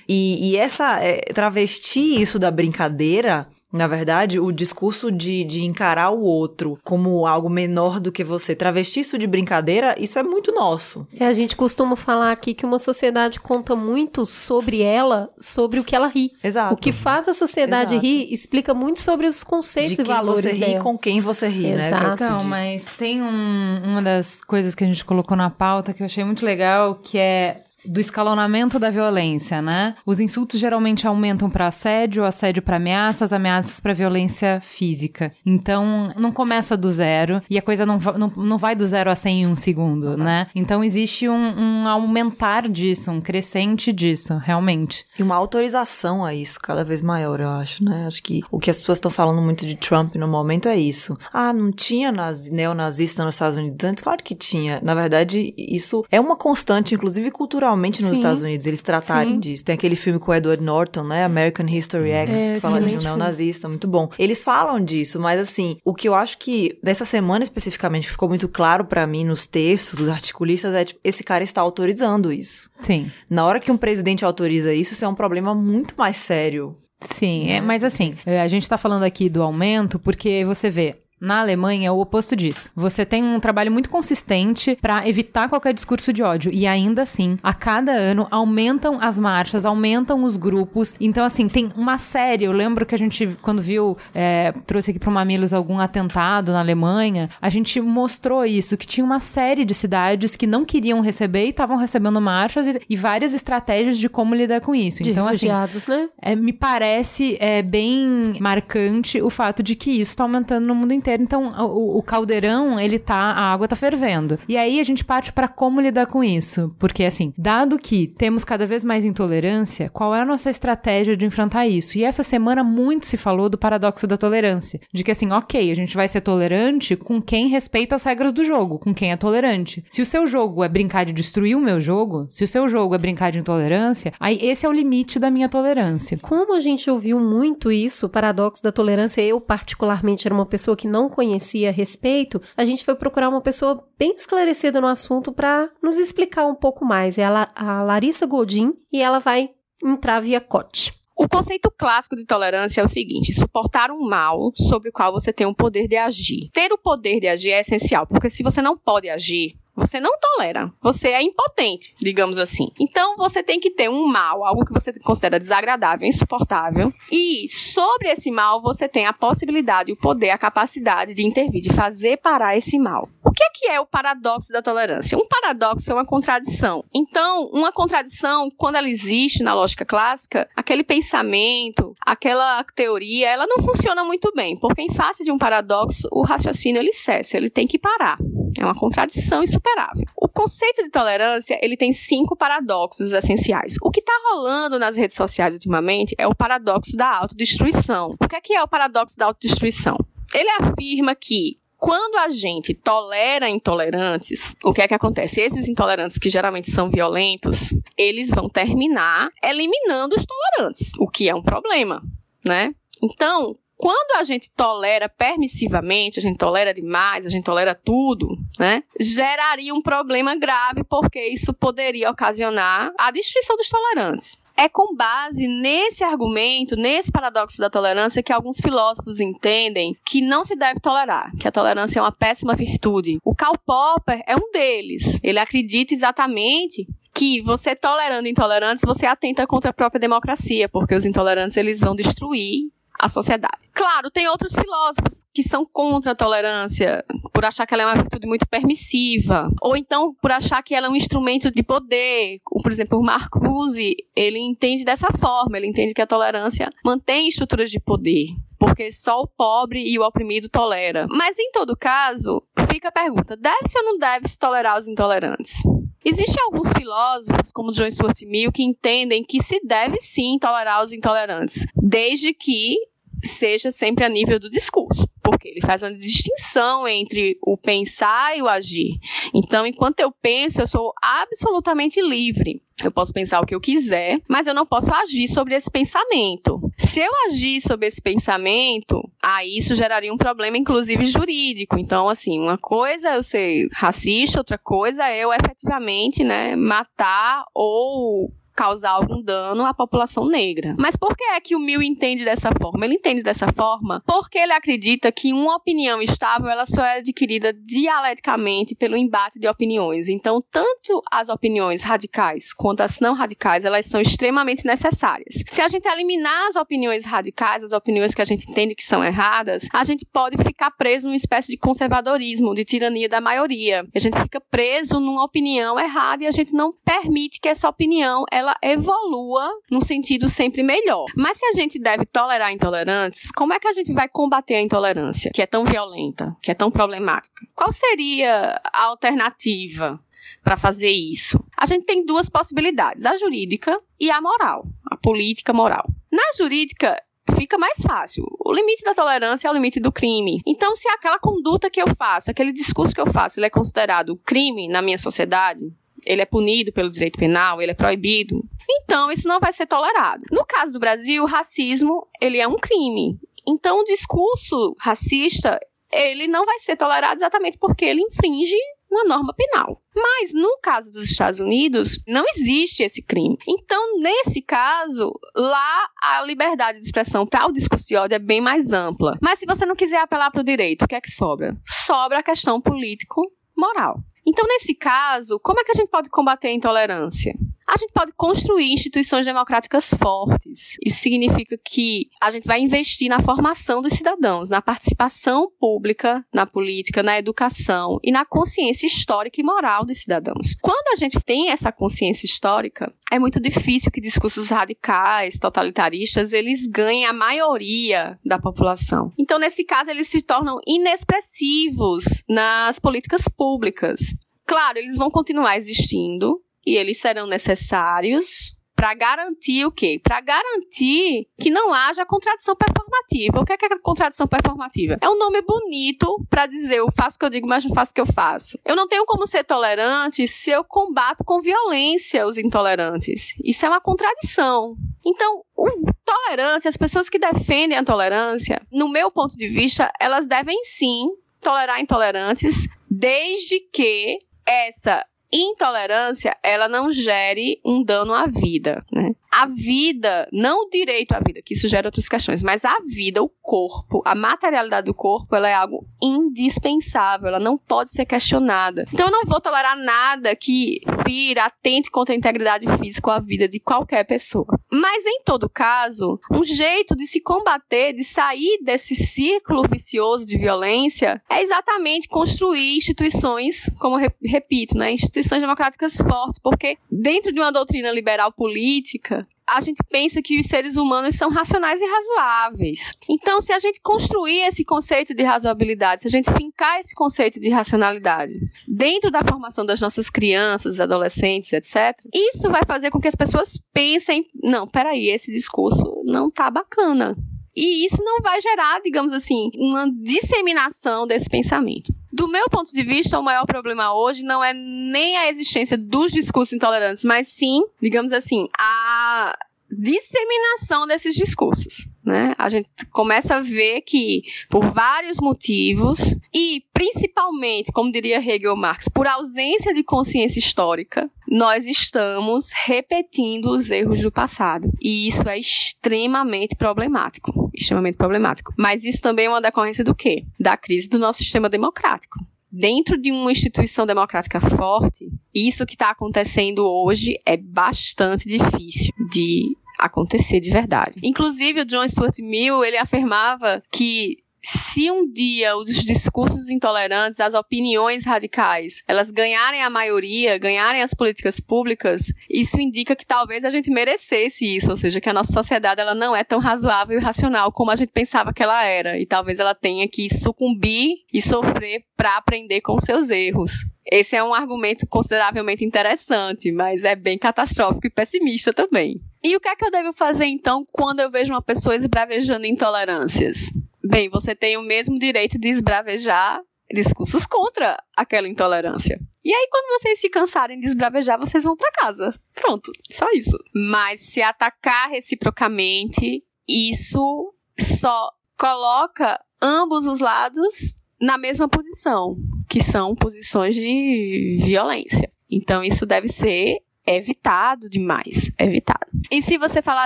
E, e essa é, travestir isso da brincadeira. Na verdade, o discurso de, de encarar o outro como algo menor do que você, travestir isso de brincadeira, isso é muito nosso. É, a gente costuma falar aqui que uma sociedade conta muito sobre ela, sobre o que ela ri. Exato. O que faz a sociedade Exato. rir explica muito sobre os conceitos de e quem valores você ri dela. com quem você ri, né? É o que se Então, mas tem um- uma das coisas que a gente colocou na pauta que eu achei muito legal, que é do escalonamento da violência, né? Os insultos geralmente aumentam para assédio, assédio para ameaças, ameaças para violência física. Então, não começa do zero e a coisa não, não, não vai do zero a 100 em um segundo, né? Então, existe um, um aumentar disso, um crescente disso, realmente. E uma autorização a isso cada vez maior, eu acho, né? Acho que o que as pessoas estão falando muito de Trump no momento é isso. Ah, não tinha nazi, neonazista nos Estados Unidos antes? Claro que tinha. Na verdade, isso é uma constante, inclusive culturalmente nos Sim. Estados Unidos, eles tratarem Sim. disso. Tem aquele filme com o Edward Norton, né? American History X, É, que fala de um neonazista, muito bom. Eles falam disso, mas assim, o que eu acho que dessa semana especificamente ficou muito claro pra mim nos textos dos articulistas é tipo, esse cara está autorizando isso. Sim. Na hora que um presidente autoriza isso, isso é um problema muito mais sério. Sim, é, mas assim, é, a gente tá falando aqui do aumento porque você vê. Na Alemanha é o oposto disso. Você tem um trabalho muito consistente para evitar qualquer discurso de ódio e ainda assim, a cada ano aumentam as marchas, aumentam os grupos. Então assim, tem uma série, eu lembro que a gente quando viu, é, trouxe aqui para o Mamilos algum atentado na Alemanha, a gente mostrou isso que tinha uma série de cidades que não queriam receber e estavam recebendo marchas e, e, várias estratégias de como lidar com isso. De então assim, né? É, me parece é, bem marcante o fato de que isso está aumentando no mundo inteiro. Então, o, o, caldeirão, ele tá, a água tá fervendo. E aí a gente parte para como lidar com isso. Porque, assim, dado que temos cada vez mais intolerância, qual é a nossa estratégia de enfrentar isso? E essa semana muito se falou do paradoxo da tolerância. De que, assim, ok, a gente vai ser tolerante com quem respeita as regras do jogo, com quem é tolerante. Se o seu jogo é brincar de destruir o meu jogo, se o seu jogo é brincar de intolerância, aí esse é o limite da minha tolerância. Como a gente ouviu muito isso, o paradoxo da tolerância, eu particularmente era uma pessoa que não conhecia a respeito, a gente foi procurar uma pessoa bem esclarecida no assunto para nos explicar um pouco mais. É a, Larissa Godin e ela vai entrar via COT. O conceito clássico de tolerância é o seguinte: suportar um mal sobre o qual você tem o poder de agir. Ter o poder de agir é essencial, porque se você não pode agir, você não tolera. Você é impotente, digamos assim. Então você tem que ter um mal, algo que você considera desagradável, insuportável. E sobre esse mal você tem a possibilidade, o poder, a capacidade de intervir, de fazer parar esse mal. O que é, que é o paradoxo da tolerância? Um paradoxo é uma contradição. Então, uma contradição, quando ela existe na lógica clássica, aquele pensamento, aquela teoria, ela não funciona muito bem, porque em face de um paradoxo, o raciocínio ele cessa, ele tem que parar. É uma contradição insuperável. O conceito de tolerância, ele tem cinco paradoxos essenciais. O que está rolando nas redes sociais ultimamente é o paradoxo da autodestruição. O que é, que é o paradoxo da autodestruição? Ele afirma que quando a gente tolera intolerantes, o que é que acontece? Esses intolerantes que geralmente são violentos, eles vão terminar eliminando os tolerantes, o que é um problema, né? Então, quando a gente tolera permissivamente, a gente tolera demais, a gente tolera tudo, né? Geraria um problema grave, porque isso poderia ocasionar a destruição dos tolerantes. É com base nesse argumento, nesse paradoxo da tolerância, que alguns filósofos entendem que não se deve tolerar, que a tolerância é uma péssima virtude. O Karl Popper é um deles. Ele acredita exatamente que você tolerando intolerantes, você atenta contra a própria democracia, porque os intolerantes eles vão destruir a sociedade. Claro, tem outros filósofos que são contra a tolerância, por achar que ela é uma virtude muito permissiva, ou então por achar que ela é um instrumento de poder. Por exemplo, o Marcuse, ele entende dessa forma, ele entende que a tolerância mantém estruturas de poder porque só o pobre e o oprimido tolera. Mas em todo caso, fica a pergunta: deve-se ou não deve-se tolerar os intolerantes? Existem alguns filósofos, como John Stuart Mill, que entendem que se deve sim tolerar os intolerantes, desde que seja sempre a nível do discurso, porque ele faz uma distinção entre o pensar e o agir. Então, enquanto eu penso, eu sou absolutamente livre. Eu posso pensar o que eu quiser, mas eu não posso agir sobre esse pensamento. Se eu agir sobre esse pensamento, aí isso geraria um problema, inclusive jurídico. Então, assim, uma coisa é eu ser racista, outra coisa é eu efetivamente, né, matar ou causar algum dano à população negra. Mas por que é que o Mill entende dessa forma? Ele entende dessa forma porque ele acredita que uma opinião estável ela só é adquirida dialeticamente pelo embate de opiniões. Então, tanto as opiniões radicais quanto as não radicais, elas são extremamente necessárias. Se a gente eliminar as opiniões radicais, as opiniões que a gente entende que são erradas, a gente pode ficar preso numa espécie de conservadorismo, de tirania da maioria. A gente fica preso numa opinião errada e a gente não permite que essa opinião ela ela evolua num sentido sempre melhor. Mas se a gente deve tolerar intolerantes, como é que a gente vai combater a intolerância, que é tão violenta, que é tão problemática? Qual seria a alternativa? para fazer isso? A gente tem duas possibilidades, a jurídica e a moral, a política moral. Na jurídica, fica mais fácil. O limite da tolerância é o limite do crime. Então, se aquela conduta que eu faço, aquele discurso que eu faço, ele é considerado crime na minha sociedade, ele é punido pelo direito penal, ele é proibido. Então, isso não vai ser tolerado. No caso do Brasil, o racismo, ele é um crime. Então, o discurso racista, ele não vai ser tolerado exatamente porque ele infringe uma norma penal. Mas no caso dos Estados Unidos, não existe esse crime. Então, nesse caso, lá a liberdade de expressão para o discurso de ódio é bem mais ampla. Mas se você não quiser apelar para o direito, o que é que sobra? Sobra a questão político-moral. Então, nesse caso, como é que a gente pode combater a intolerância? A gente pode construir instituições democráticas fortes. Isso significa que a gente vai investir na formação dos cidadãos, na participação pública, na política, na educação e na consciência histórica e moral dos cidadãos. Quando a gente tem essa consciência histórica, é muito difícil que discursos radicais, totalitaristas, eles ganhem a maioria da população. Então, nesse caso, eles se tornam inexpressivos nas políticas públicas. Claro, eles vão continuar existindo, e eles serão necessários para garantir o quê? Para garantir que não haja contradição performativa. O que é, que é contradição performativa? É um nome bonito para dizer eu faço o que eu digo, mas não faço o que eu faço. Eu não tenho como ser tolerante se eu combato com violência os intolerantes. Isso é uma contradição. Então, o tolerante, as pessoas que defendem a tolerância, no meu ponto de vista, elas devem sim tolerar intolerantes, desde que essa intolerância ela não gere um dano à vida, né? A vida, não o direito à vida, que isso gera outras questões, mas a vida, o corpo, a materialidade do corpo, ela é algo indispensável, ela não pode ser questionada. Então eu não vou tolerar nada que fira, atente contra a integridade física ou a vida de qualquer pessoa. Mas em todo caso, um jeito de se combater, de sair desse círculo vicioso de violência, é exatamente construir instituições, como repito, né, instituições democráticas fortes, porque dentro de uma doutrina liberal política, a gente pensa que os seres humanos são racionais e razoáveis. Então, se a gente construir esse conceito de razoabilidade, se a gente fincar esse conceito de racionalidade dentro da formação das nossas crianças, adolescentes, etc., isso vai fazer com que as pessoas pensem: não, peraí, esse discurso não tá bacana. E isso não vai gerar, digamos assim, uma disseminação desse pensamento. Do meu ponto de vista, o maior problema hoje não é nem a existência dos discursos intolerantes, mas sim, digamos assim, a disseminação desses discursos. Né? A gente começa a ver que, por vários motivos, e principalmente, como diria Hegel Marx, por ausência de consciência histórica, nós estamos repetindo os erros do passado. E isso é extremamente problemático. Extremamente problemático. Mas isso também é uma decorrência do quê? Da crise do nosso sistema democrático dentro de uma instituição democrática forte, isso que está acontecendo hoje é bastante difícil de acontecer de verdade. Inclusive, o John Stuart Mill, ele afirmava que se um dia os discursos intolerantes, as opiniões radicais, elas ganharem a maioria, ganharem as políticas públicas, isso indica que talvez a gente merecesse isso, ou seja, que a nossa sociedade ela não é tão razoável e racional como a gente pensava que ela era, e talvez ela tenha que sucumbir e sofrer para aprender com seus erros. Esse é um argumento consideravelmente interessante, mas é bem catastrófico e pessimista também. E o que é que eu devo fazer então quando eu vejo uma pessoa esbravejando intolerâncias? Bem, você tem o mesmo direito de esbravejar discursos contra aquela intolerância. E aí, quando vocês se cansarem de esbravejar, vocês vão para casa. Pronto, só isso. Mas se atacar reciprocamente, isso só coloca ambos os lados na mesma posição, que são posições de violência. Então, isso deve ser é evitado demais. É evitado. E se você falar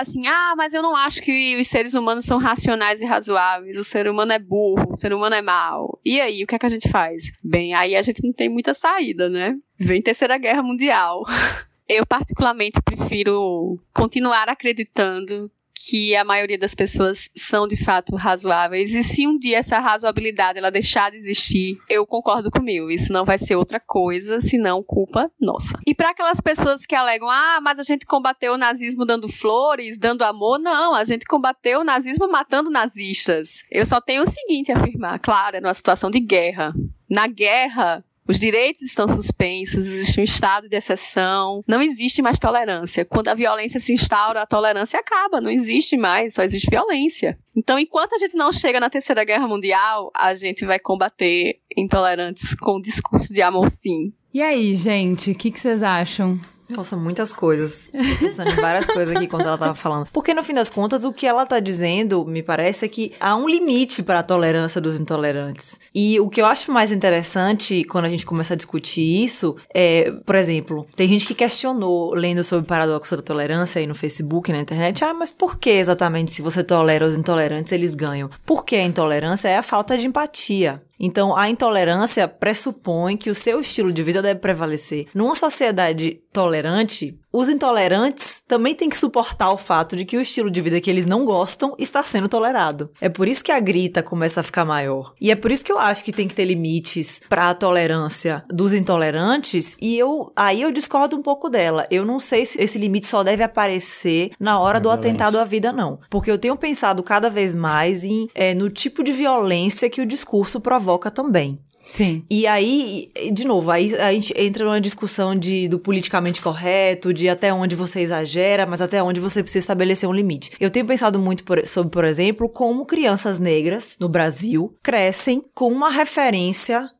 assim, ah, mas eu não acho que os seres humanos são racionais e razoáveis, o ser humano é burro, o ser humano é mau. E aí, o que é que a gente faz? Bem, aí a gente não tem muita saída, né? Vem Terceira Guerra Mundial. (laughs) Eu, particularmente, prefiro continuar acreditando que a maioria das pessoas são de fato razoáveis e se um dia essa razoabilidade ela deixar de existir, eu concordo comigo, isso não vai ser outra coisa senão culpa nossa. E para aquelas pessoas que alegam: "Ah, mas a gente combateu o nazismo dando flores, dando amor", não, a gente combateu o nazismo matando nazistas. Eu só tenho o seguinte a afirmar, claro, é numa situação de guerra. Na guerra, os direitos estão suspensos, existe um estado de exceção, não existe mais tolerância. Quando a violência se instaura, a tolerância acaba, não existe mais, só existe violência. Então, enquanto a gente não chega na Terceira Guerra Mundial, a gente vai combater intolerantes com o discurso de amor sim. E aí, gente, o que, vocês acham? Nossa, muitas coisas. Pensando em várias coisas aqui quando ela tava falando. Porque no fim das contas, o que ela tá dizendo, me parece, é que há um limite para a tolerância dos intolerantes. E o que eu acho mais interessante quando a gente começa a discutir isso é, por exemplo, tem gente que questionou, lendo sobre o paradoxo da tolerância aí no Facebook, na internet, ah, mas por que exatamente se você tolera os intolerantes, eles ganham? Porque a intolerância é a falta de empatia. Então, a intolerância pressupõe que o seu estilo de vida deve prevalecer. Numa sociedade tolerante, os intolerantes também têm que suportar o fato de que o estilo de vida que eles não gostam está sendo tolerado. É por isso que a grita começa a ficar maior. E é por isso que eu acho que tem que ter limites para a tolerância dos intolerantes. E eu aí eu discordo um pouco dela. Eu não sei se esse limite só deve aparecer na hora do violência. atentado à vida, não. Porque eu tenho pensado cada vez mais em, é, no tipo de violência que o discurso provoca também. Sim. E aí, de novo, aí a gente entra numa discussão de, do politicamente correto, de até onde você exagera, mas até onde você precisa estabelecer um limite. Eu tenho pensado muito por- sobre, por exemplo, como crianças negras no Brasil crescem com uma referência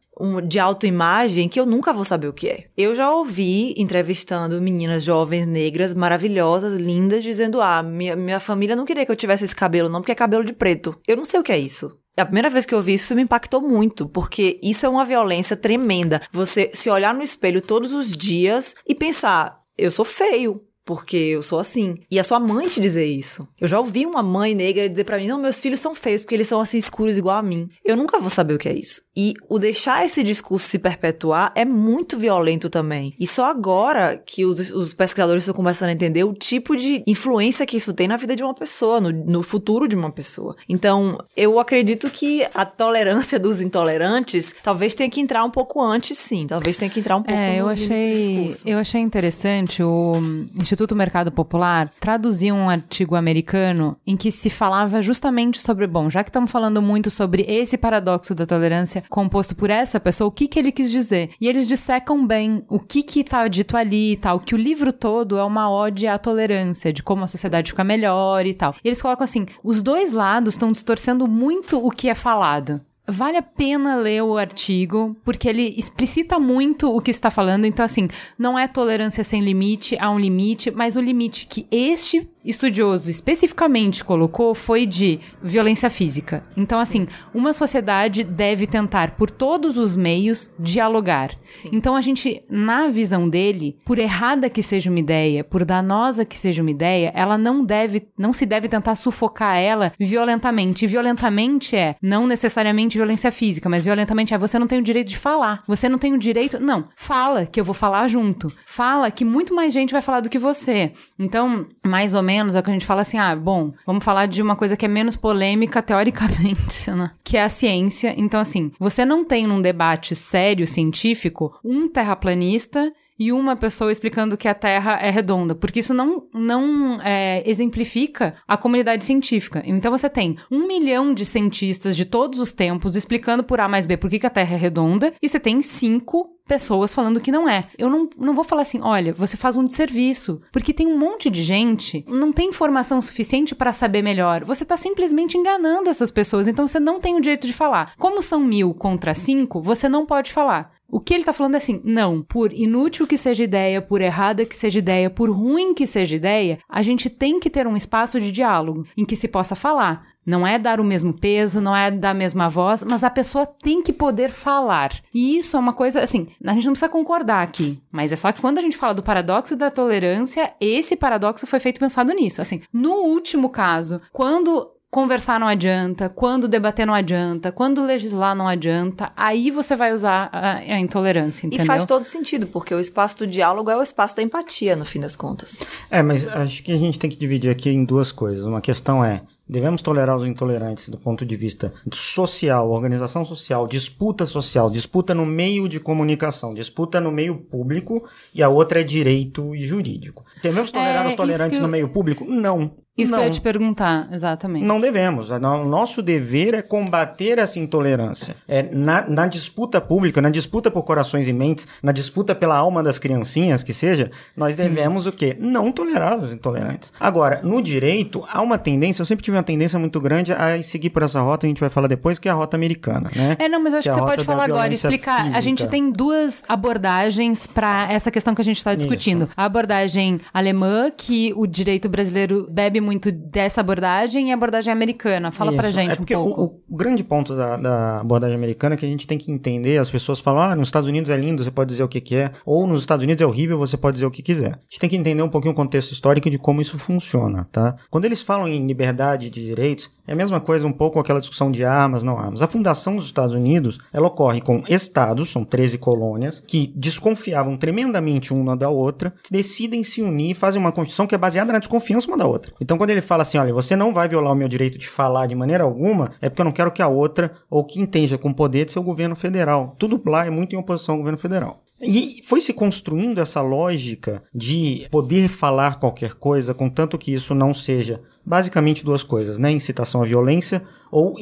de autoimagem que eu nunca vou saber o que é. Eu já ouvi entrevistando meninas jovens negras maravilhosas, lindas, dizendo: Ah, minha, minha família não queria que eu tivesse esse cabelo, não, porque é cabelo de preto. Eu não sei o que é isso. A primeira vez que eu vi isso, isso me impactou muito, porque isso é uma violência tremenda. Você se olhar no espelho todos os dias e pensar: eu sou feio. Porque eu sou assim. E a sua mãe te dizer isso. Eu já ouvi uma mãe negra dizer pra mim: não, meus filhos são feios porque eles são assim escuros igual a mim. Eu nunca vou saber o que é isso. E o deixar esse discurso se perpetuar é muito violento também. E só agora que os, os pesquisadores estão começando a entender o tipo de influência que isso tem na vida de uma pessoa, no, no futuro de uma pessoa. Então, eu acredito que a tolerância dos intolerantes talvez tenha que entrar um pouco antes, sim. Talvez tenha que entrar um pouco É, eu achei, discurso. eu achei interessante o hum, Instituto Mercado Popular traduzir um artigo americano em que se falava justamente sobre, bom, já que estamos falando muito sobre esse paradoxo da tolerância composto por essa pessoa, o que que ele quis dizer? E eles dissecam bem o que que tá dito ali e tal, que o livro todo é uma ode à tolerância, de como a sociedade fica melhor e tal. E eles colocam assim, os dois lados estão distorcendo muito o que é falado. Vale a pena ler o artigo, porque ele explicita muito o que está falando. Então, assim, não é tolerância sem limite, há um limite, mas o limite que este estudioso especificamente colocou foi de violência física. Então, assim, uma sociedade deve tentar, por todos os meios, dialogar. Então, a gente, na visão dele, por errada que seja uma ideia, por danosa que seja uma ideia, ela não deve, não se deve tentar sufocar ela violentamente. E violentamente é não necessariamente violência física, mas violentamente é você não tem o direito de falar. Você não tem o direito. Não, fala que eu vou falar junto. Fala que muito mais gente vai falar do que você. Então, mais ou menos é o que a gente fala assim: ah, bom, vamos falar de uma coisa que é menos polêmica teoricamente, (laughs) né? Que é a ciência. Então, assim, você não tem num debate sério científico um terraplanista e uma pessoa explicando que a Terra é redonda, porque isso não, não é, exemplifica a comunidade científica. Então você tem um milhão de cientistas de todos os tempos explicando por A mais B por que a Terra é redonda, e você tem cinco pessoas falando que não é. Eu não, não vou falar assim, olha, você faz um desserviço, porque tem um monte de gente, não tem informação suficiente para saber melhor. Você tá simplesmente enganando essas pessoas, então você não tem o direito de falar. Como são mil contra cinco, você não pode falar. O que ele tá falando é assim, não, por inútil que seja ideia, por errada que seja ideia, por ruim que seja ideia, a gente tem que ter um espaço de diálogo em que se possa falar. Não é dar o mesmo peso, não é dar a mesma voz, mas a pessoa tem que poder falar. E isso é uma coisa, assim, a gente não precisa concordar aqui, mas é só que quando a gente fala do paradoxo da tolerância, esse paradoxo foi feito pensado nisso. Assim, no último caso, quando conversar não adianta, quando debater não adianta, quando legislar não adianta, aí você vai usar a, a intolerância, entendeu? E faz todo sentido, porque o espaço do diálogo é o espaço da empatia, no fim das contas. É, mas acho que a gente tem que dividir aqui em duas coisas. Uma questão é, devemos tolerar os intolerantes do ponto de vista social, organização social, disputa social, disputa no meio de comunicação, disputa no meio público, e a outra é direito e jurídico. Devemos tolerar É, os tolerantes que no eu- meio público? Não. Isso que eu Não. ia te perguntar, exatamente. Não devemos. O nosso dever é combater essa intolerância. É na, na disputa pública, na disputa por corações e mentes, na disputa pela alma das criancinhas, que seja, nós devemos o quê? Não tolerar os intolerantes. Agora, no direito, há uma tendência, eu sempre tive uma tendência muito grande a seguir por essa rota, a gente vai falar depois, que é a rota americana, né? É, não, mas acho Que que, é a você pode falar agora, explicar. A física. gente tem duas abordagens para essa questão que a gente está discutindo. A abordagem alemã, que o direito brasileiro bebe muito dessa abordagem, e a abordagem americana. Fala pra Isso. gente é um porque pouco. O, o grande ponto da, da abordagem americana é que a gente tem que entender, as pessoas falam, ah, nos Estados Unidos é lindo, você pode dizer o que quer, ou nos Estados Unidos é horrível, você pode dizer o que quiser. A gente tem que entender um pouquinho o contexto histórico de como isso funciona, tá? Quando eles falam em liberdade de direitos, é a mesma coisa um pouco aquela discussão de armas, não armas. A fundação dos Estados Unidos, ela ocorre com estados, são 13 colônias, que desconfiavam tremendamente uma da outra, decidem se unir e fazem uma constituição que é baseada na desconfiança uma da outra. Então quando ele fala assim, olha, você não vai violar o meu direito de falar de maneira alguma, é porque eu não quero que a outra, ou quem esteja com poder de ser o governo federal. Tudo lá é muito em oposição ao governo federal. E foi se construindo essa lógica de poder falar qualquer coisa, contanto que isso não seja basicamente duas coisas, né? Incitação à violência ou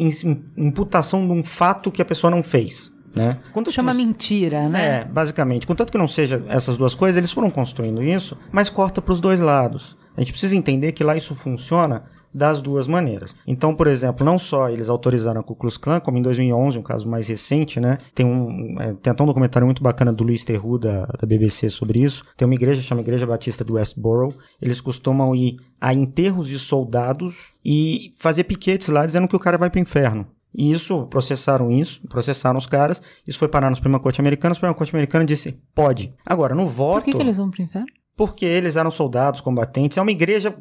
imputação de um fato que a pessoa não fez. Né? Contanto que Chama não- mentira, né? é, basicamente. Contanto que não seja essas duas coisas, eles foram construindo isso, mas corta para os dois lados. A gente precisa entender que lá isso funciona das duas maneiras. Então, por exemplo, não só eles autorizaram a Ku Klux Klan, como em 2011, um caso mais recente, né? Tem um, é, tem até um documentário muito bacana do Luiz Terru, da, da BBC, sobre isso. Tem uma igreja, chama Igreja Batista do Westboro. Eles costumam ir a enterros de soldados e fazer piquetes lá dizendo que o cara vai pro inferno. E isso, processaram isso, processaram os caras, isso foi parar na Suprema Corte Americana, a Suprema Corte Americana disse, pode. Agora, no voto... Por que, que eles vão pro inferno? Porque eles eram soldados, combatentes. É uma igreja,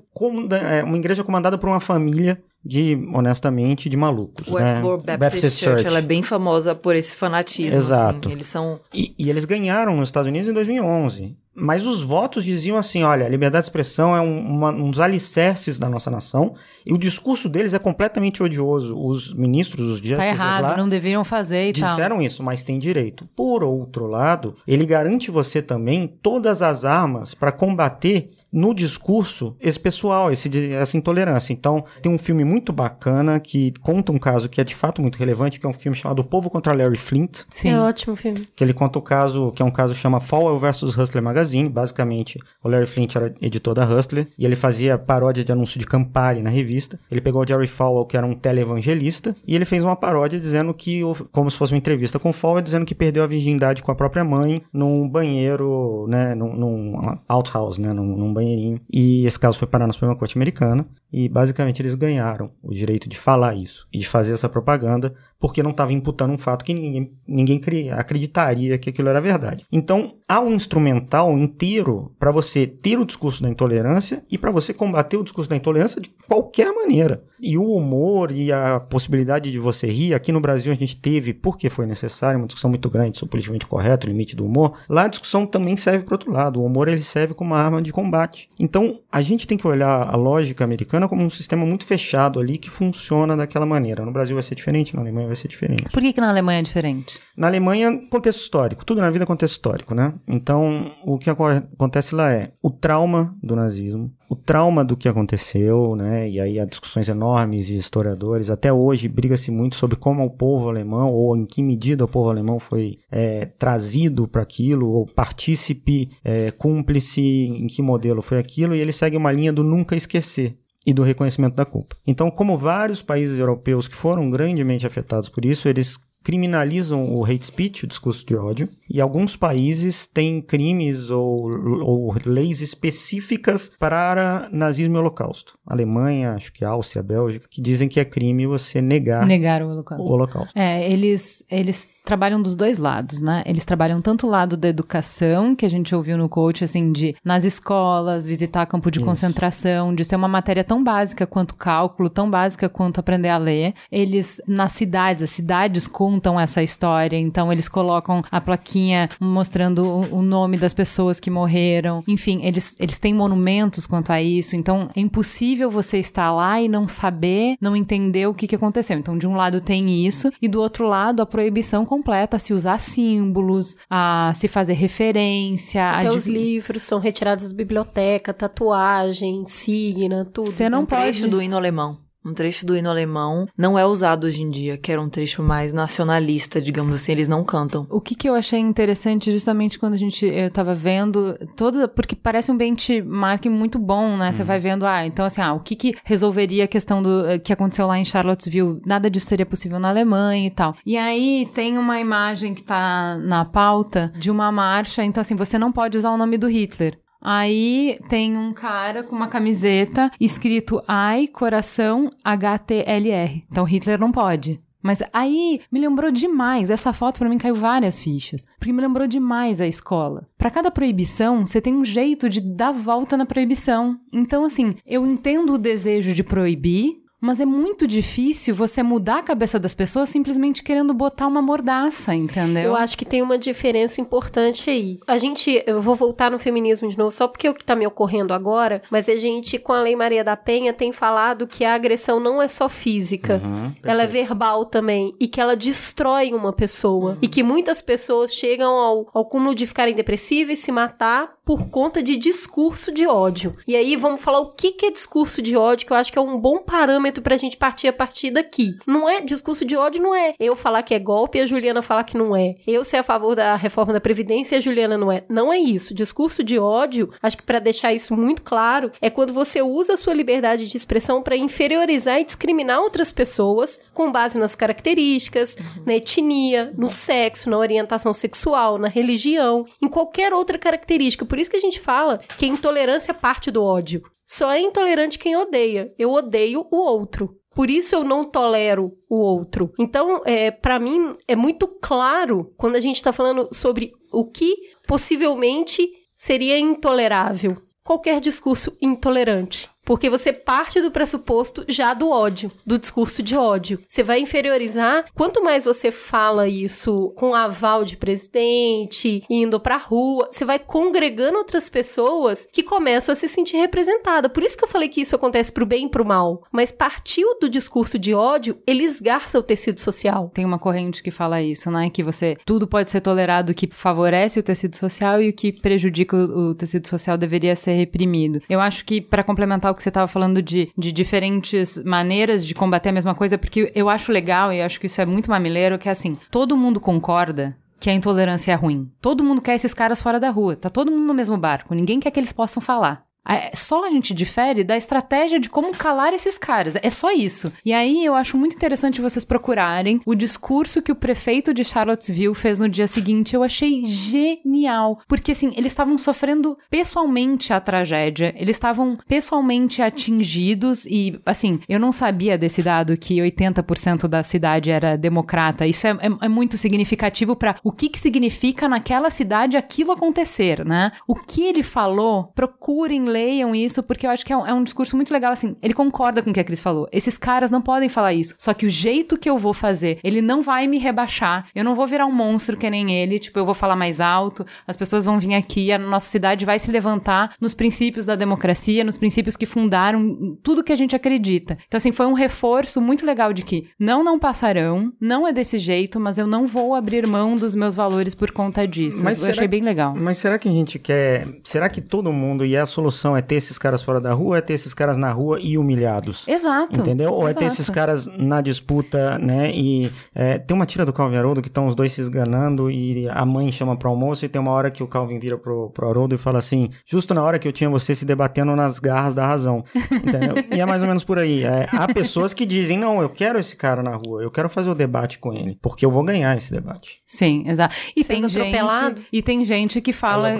é uma igreja comandada por uma família de, honestamente, de malucos. Né? Westboro Baptist, Church, ela é bem famosa por esse fanatismo. Exato. assim. Eles são E, e eles ganharam nos Estados Unidos em 2011. Mas os votos diziam assim: olha, a liberdade de expressão é um, uma- um dos alicerces da nossa nação. E o discurso deles é completamente odioso. Os ministros, os Tá justices errado, lá, não deveriam fazer e tal. Disseram isso, mas tem direito. Por outro lado, ele garante você também todas as armas para combater no discurso esse pessoal, esse, essa intolerância. Então, tem um filme muito bacana que conta um caso que é de fato muito relevante, que é um filme chamado O Povo contra Larry Flint, Sim. É ótimo filme. que ele conta o caso, que é um caso que chama Falwell vs Hustler Magazine. Basicamente, o Larry Flint era editor da Hustler e ele fazia paródia de anúncio de Campari na revista. Ele pegou o Jerry Falwell, que era um televangelista, e ele fez uma paródia dizendo que, como se fosse uma entrevista com o Falwell, dizendo que perdeu a virgindade com a própria mãe num banheiro, né, num, num outhouse, né, num, num banheirinho. E esse caso foi parar na Suprema Corte Americana e basicamente eles ganharam o direito de falar isso e de fazer essa propaganda porque não estava imputando um fato que ninguém, ninguém acreditaria que aquilo era verdade. Então, há um instrumental inteiro para você ter o discurso da intolerância e para você combater o discurso da intolerância de qualquer maneira. E o humor e a possibilidade de você rir, aqui no Brasil a gente teve, porque foi necessário, uma discussão muito grande sobre politicamente correto, o limite do humor. Lá a discussão também serve para outro lado. O humor ele serve como uma arma de combate. Então, a gente tem que olhar a lógica americana como um sistema muito fechado ali que funciona daquela maneira. No Brasil vai ser diferente, na Alemanha vai ser diferente. Por que, que na Alemanha é diferente? Na Alemanha, contexto histórico. Tudo na vida é contexto histórico, né? Então, o que aco- acontece lá é o trauma do nazismo, o trauma do que aconteceu, né? E aí há discussões enormes de historiadores. Até hoje briga-se muito sobre como o povo alemão, ou em que medida o povo alemão foi é, trazido para aquilo, ou partícipe, é, cúmplice, em que modelo foi aquilo. E ele segue uma linha do nunca esquecer e do reconhecimento da culpa. Então, como vários países europeus que foram grandemente afetados por isso, eles criminalizam o hate speech, o discurso de ódio, e alguns países têm crimes ou, ou leis específicas para nazismo e holocausto. Alemanha, acho que Áustria, Bélgica, que dizem que é crime você negar Negar o holocausto. o holocausto. É, eles, eles trabalham dos dois lados, né? Eles trabalham tanto o lado da educação, que a gente ouviu no coach, assim, de nas escolas, visitar campo de Isso. concentração, de ser uma matéria tão básica quanto cálculo, tão básica quanto aprender a ler. Eles, nas cidades, as cidades contam essa história, então eles colocam a plaquinha plaquinha mostrando o, o nome das pessoas que morreram. Enfim, eles, eles têm monumentos quanto a isso. Então, é impossível você estar lá e não saber, não entender o que, que aconteceu. Então, de um lado tem isso, e do outro lado, a proibição completa a se usar símbolos, a se fazer referência. Até a os livros são retirados da biblioteca, tatuagem, signa, tudo. Você não um pode. trecho do hino alemão. Um trecho do hino alemão não é usado hoje em dia, que era um trecho mais nacionalista, digamos assim, eles não cantam. O que, que eu achei interessante justamente quando a gente eu tava vendo toda porque parece um benchmark muito bom, né? Você vai vendo, ah, então assim, ah, o que que resolveria a questão do eh, que aconteceu lá em Charlottesville? Nada disso seria possível na Alemanha e tal. E aí tem uma imagem que tá na pauta de uma marcha, então assim, você não pode usar o nome do Hitler. Aí tem um cara com uma camiseta escrito Ai, coração, HTLR. Então Hitler não pode. Mas aí me lembrou demais, essa foto pra mim caiu várias fichas, porque me lembrou demais a escola. Pra cada proibição, você tem um jeito de dar volta na proibição. Então assim, eu entendo o desejo de proibir, mas é muito difícil você mudar a cabeça das pessoas simplesmente querendo botar uma mordaça, entendeu? Eu acho que tem uma diferença importante aí. A gente, eu vou voltar no feminismo de novo, só porque é o que tá me ocorrendo agora, mas a gente, com a Lei Maria da Penha, tem falado que a agressão não é só física, Uhum, ela é verbal também, e que ela destrói uma pessoa. E que muitas pessoas chegam ao, ao cúmulo de ficarem depressivas e se matar por conta de discurso de ódio. E aí vamos falar o que, que é discurso de ódio, que eu acho que é um bom parâmetro pra gente partir a partir daqui. Não é discurso de ódio, não é eu falar que é golpe e a Juliana falar que não é. Eu ser a favor da reforma da Previdência e a Juliana não é. Não é isso. Discurso de ódio, acho que pra deixar isso muito claro, é quando você usa a sua liberdade de expressão pra inferiorizar e discriminar outras pessoas com base nas características, na etnia, no sexo, na orientação sexual, na religião, em qualquer outra característica. Por isso que a gente fala que a intolerância parte do ódio. Só é intolerante quem odeia. Eu odeio o outro. Por isso eu não tolero o outro. Então, é, para mim, é muito claro quando a gente está falando sobre o que possivelmente seria intolerável. Qualquer discurso intolerante. Porque você parte do pressuposto já do ódio, do discurso de ódio. Você vai inferiorizar. Quanto mais você fala isso com aval de presidente, indo pra rua, você vai congregando outras pessoas que começam a se sentir representadas. Por isso que eu falei que isso acontece pro bem e pro mal. Mas partiu do discurso de ódio, ele esgarça o tecido social. Tem uma corrente que fala isso, né? Que você tudo pode ser tolerado que favorece o tecido social e o que prejudica o, o tecido social deveria ser reprimido. Eu acho que para complementar o que você estava falando de, de diferentes maneiras de combater a mesma coisa, porque eu acho legal e acho que isso é muito mamileiro, que é assim, todo mundo concorda que a intolerância é ruim. Todo mundo quer esses caras fora da rua. Tá todo mundo no mesmo barco. Ninguém quer que eles possam falar. É, Só a gente difere da estratégia de como calar esses caras. É só isso. E aí eu acho muito interessante vocês procurarem o discurso que o prefeito de Charlottesville fez no dia seguinte. Eu achei genial. Porque, assim, eles estavam sofrendo pessoalmente a tragédia. Eles estavam pessoalmente atingidos. E, assim, eu não sabia desse dado que 80% da cidade era democrata. Isso é, é- é muito significativo para o que, que significa naquela cidade aquilo acontecer, né? O que ele falou, procurem, leiam isso, porque eu acho que é um, é um discurso muito legal, assim. Ele concorda com o que a Cris falou. Esses caras não podem falar isso. Só que o jeito que eu vou fazer, ele não vai me rebaixar. Eu não vou virar um monstro que nem ele. Tipo, eu vou falar mais alto, as pessoas vão vir aqui, a nossa cidade vai se levantar nos princípios da democracia, nos princípios que fundaram tudo que a gente acredita. Então, assim, foi um reforço muito legal de que não, não passarão, não é desse jeito, mas eu não vou abrir mão dos meus valores por conta disso. Mas eu achei bem legal. Mas será que a gente quer. Será que todo mundo e a solução é ter esses caras fora da rua, é ter esses caras na rua e humilhados? Exato. Entendeu? Ou é ter Exato. esses caras na disputa, né? E é, tem uma tira do Calvin Haroldo que estão os dois se esganando e a mãe chama pro almoço e tem uma hora que o Calvin vira pro, pro Haroldo e fala assim: justo na hora que eu tinha você se debatendo nas garras da razão. Entendeu? e é mais ou menos por aí. É, há pessoas que dizem: não, eu quero esse cara na rua, eu quero fazer o debate com ele, porque eu vou ganhar esse debate. Sim, exato. E Sendo tem gente e tem gente que fala é.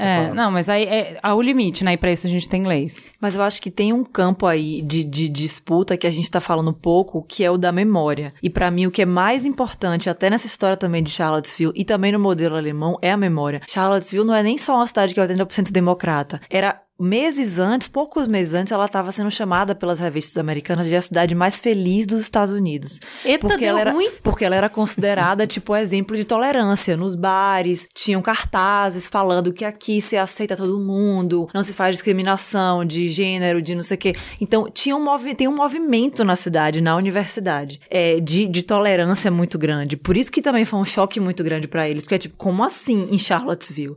É, não, mas aí é, há o limite, né? E pra isso a gente tem leis. Mas eu acho que tem um campo aí de, de disputa que a gente tá falando pouco, que é o da memória. E pra mim o que é mais importante, até nessa história também de Charlottesville e também no modelo alemão, é a memória. Charlottesville não é nem só uma cidade que é 80% democrata. Era meses antes, poucos meses antes, ela estava sendo chamada pelas revistas americanas de a cidade mais feliz dos Estados Unidos. Eita, porque ela era, ruim. Porque ela era considerada, (laughs) tipo, exemplo de tolerância. Nos bares, tinham cartazes falando que aqui se aceita todo mundo, não se faz discriminação de gênero, de não sei o quê. Então, tinha um movi tem um movimento na cidade, na universidade, é, de, de tolerância muito grande. Por isso que também foi um choque muito grande para eles. Porque é tipo, como assim em Charlottesville?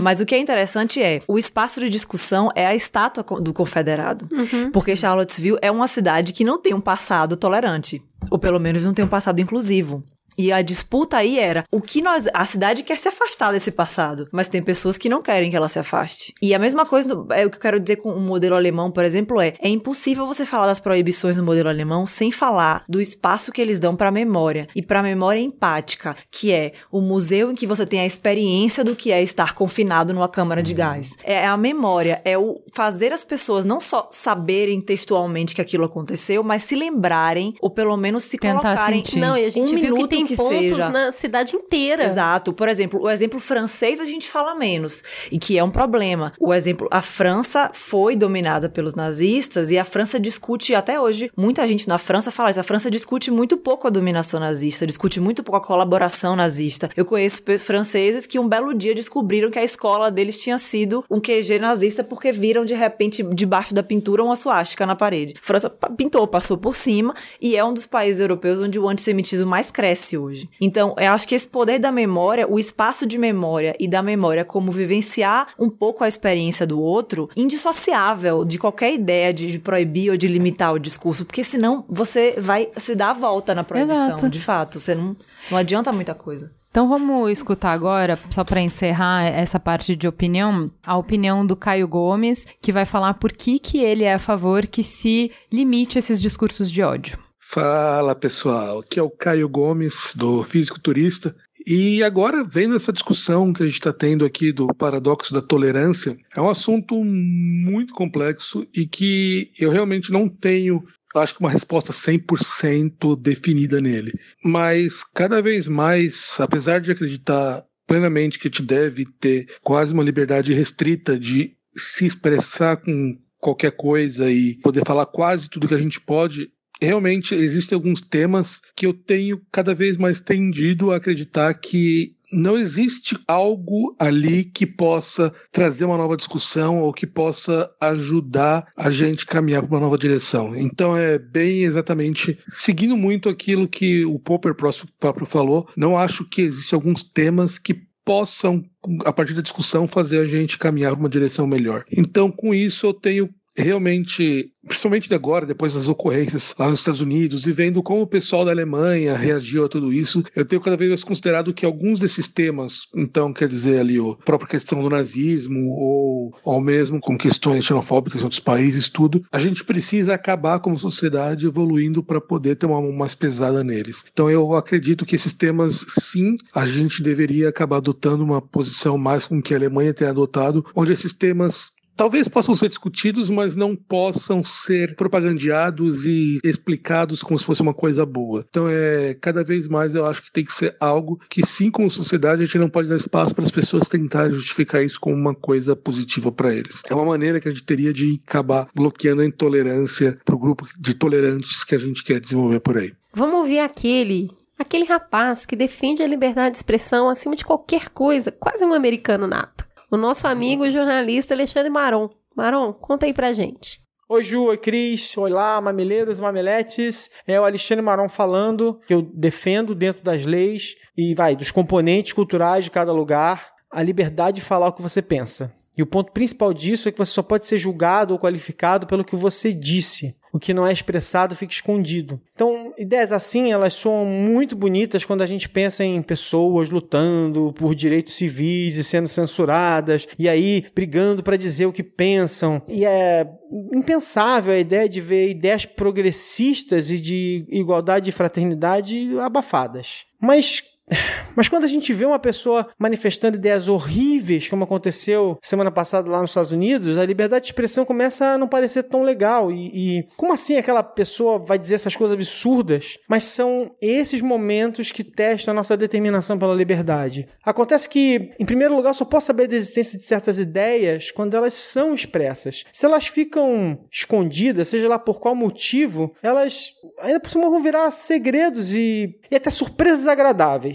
Mas o que é interessante é, o espaço de discussão é a estátua do confederado. Porque Charlottesville é uma cidade que não tem um passado tolerante. Ou pelo menos não tem um passado inclusivo. E a disputa aí era o que nós. A cidade quer se afastar desse passado, mas tem pessoas que não querem que ela se afaste. E a mesma coisa é o que eu quero dizer com o modelo alemão, por exemplo, é: é impossível você falar das proibições no modelo alemão sem falar do espaço que eles dão pra memória e pra memória empática, que é o museu em que você tem a experiência do que é estar confinado numa câmara de gás. É a memória, é o fazer as pessoas não só saberem textualmente que aquilo aconteceu, mas se lembrarem ou pelo menos se Tentar colocarem sentir. Não, e a gente um viu que minuto tem que pontos seja. na cidade inteira. Exato. Por exemplo, o exemplo francês a gente fala menos, e que é um problema. O exemplo, a França foi dominada pelos nazistas e a França discute até hoje, muita gente na França fala isso, a França discute muito pouco a dominação nazista, discute muito pouco a colaboração nazista. Eu conheço franceses que um belo dia descobriram que a escola deles tinha sido um QG nazista porque viram de repente debaixo da pintura uma suástica na parede. França pa- pintou, passou por cima e é um dos países europeus onde o antissemitismo mais cresce hoje. Então, eu acho que esse poder da memória, o espaço de memória e da memória como vivenciar um pouco a experiência do outro, indissociável de qualquer ideia de, de proibir ou de limitar o discurso, porque senão você vai se dar a volta na proibição, Exato. de fato. Você não, não adianta muita coisa. Então vamos escutar agora, só para encerrar essa parte de opinião, a opinião do Caio Gomes, que vai falar por que, que ele é a favor que se limite esses discursos de ódio. Fala pessoal, aqui é o Caio Gomes, do Físico Turista. E agora, vendo essa discussão que a gente está tendo aqui do paradoxo da tolerância, é um assunto muito complexo e que eu realmente não tenho, acho que uma resposta 100% definida nele. Mas cada vez mais, apesar de acreditar plenamente que gente deve ter quase uma liberdade restrita de se expressar com qualquer coisa e poder falar quase tudo que a gente pode, realmente existem alguns temas que eu tenho cada vez mais tendido a acreditar que não existe algo ali que possa trazer uma nova discussão ou que possa ajudar a gente caminhar para uma nova direção. Então é bem exatamente seguindo muito aquilo que o Popper próprio falou. Não acho que existem alguns temas que possam, a partir da discussão, fazer a gente caminhar uma direção melhor. Então, com isso, eu tenho realmente, principalmente agora, depois das ocorrências lá nos Estados Unidos, e vendo como o pessoal da Alemanha reagiu a tudo isso, eu tenho cada vez mais considerado que alguns desses temas, então, quer dizer ali, a própria questão do nazismo, ou, ou mesmo com questões xenofóbicas em outros países, tudo, a gente precisa acabar como sociedade evoluindo para poder ter uma mão mais pesada neles. Então, eu acredito que esses temas, sim, a gente deveria acabar adotando uma posição mais com que a Alemanha tem adotado, onde esses temas talvez possam ser discutidos, mas não possam ser propagandeados e explicados como se fosse uma coisa boa. Então, é cada vez mais eu acho que tem que ser algo que, sim, como sociedade, a gente não pode dar espaço para as pessoas tentarem justificar isso como uma coisa positiva para eles. É uma maneira que a gente teria de acabar bloqueando a intolerância para o grupo de tolerantes que a gente quer desenvolver por aí. Vamos ouvir aquele, aquele rapaz que defende a liberdade de expressão acima de qualquer coisa, quase um americano nato. O nosso amigo jornalista Alexandre Maron. Maron, conta aí pra gente. Oi, Ju, oi, Cris, oi lá, mamileiros, mameletes. É o Alexandre Maron falando que eu defendo dentro das leis e vai dos componentes culturais de cada lugar a liberdade de falar o que você pensa. E o ponto principal disso é que você só pode ser julgado ou qualificado pelo que você disse. O que não é expressado fica escondido. Então, ideias assim, elas são muito bonitas quando a gente pensa em pessoas lutando por direitos civis e sendo censuradas, e aí brigando para dizer o que pensam. E é impensável a ideia de ver ideias progressistas e de igualdade e fraternidade abafadas. Mas mas quando a gente vê uma pessoa manifestando ideias horríveis, como aconteceu semana passada lá nos Estados Unidos, a liberdade de expressão começa a não parecer tão legal. E, e como assim aquela pessoa vai dizer essas coisas absurdas? Mas são esses momentos que testam a nossa determinação pela liberdade. Acontece que, em primeiro lugar, só posso saber da existência de certas ideias quando elas são expressas. Se elas ficam escondidas, seja lá por qual motivo, elas ainda por cima vão virar segredos e, e até surpresas agradáveis.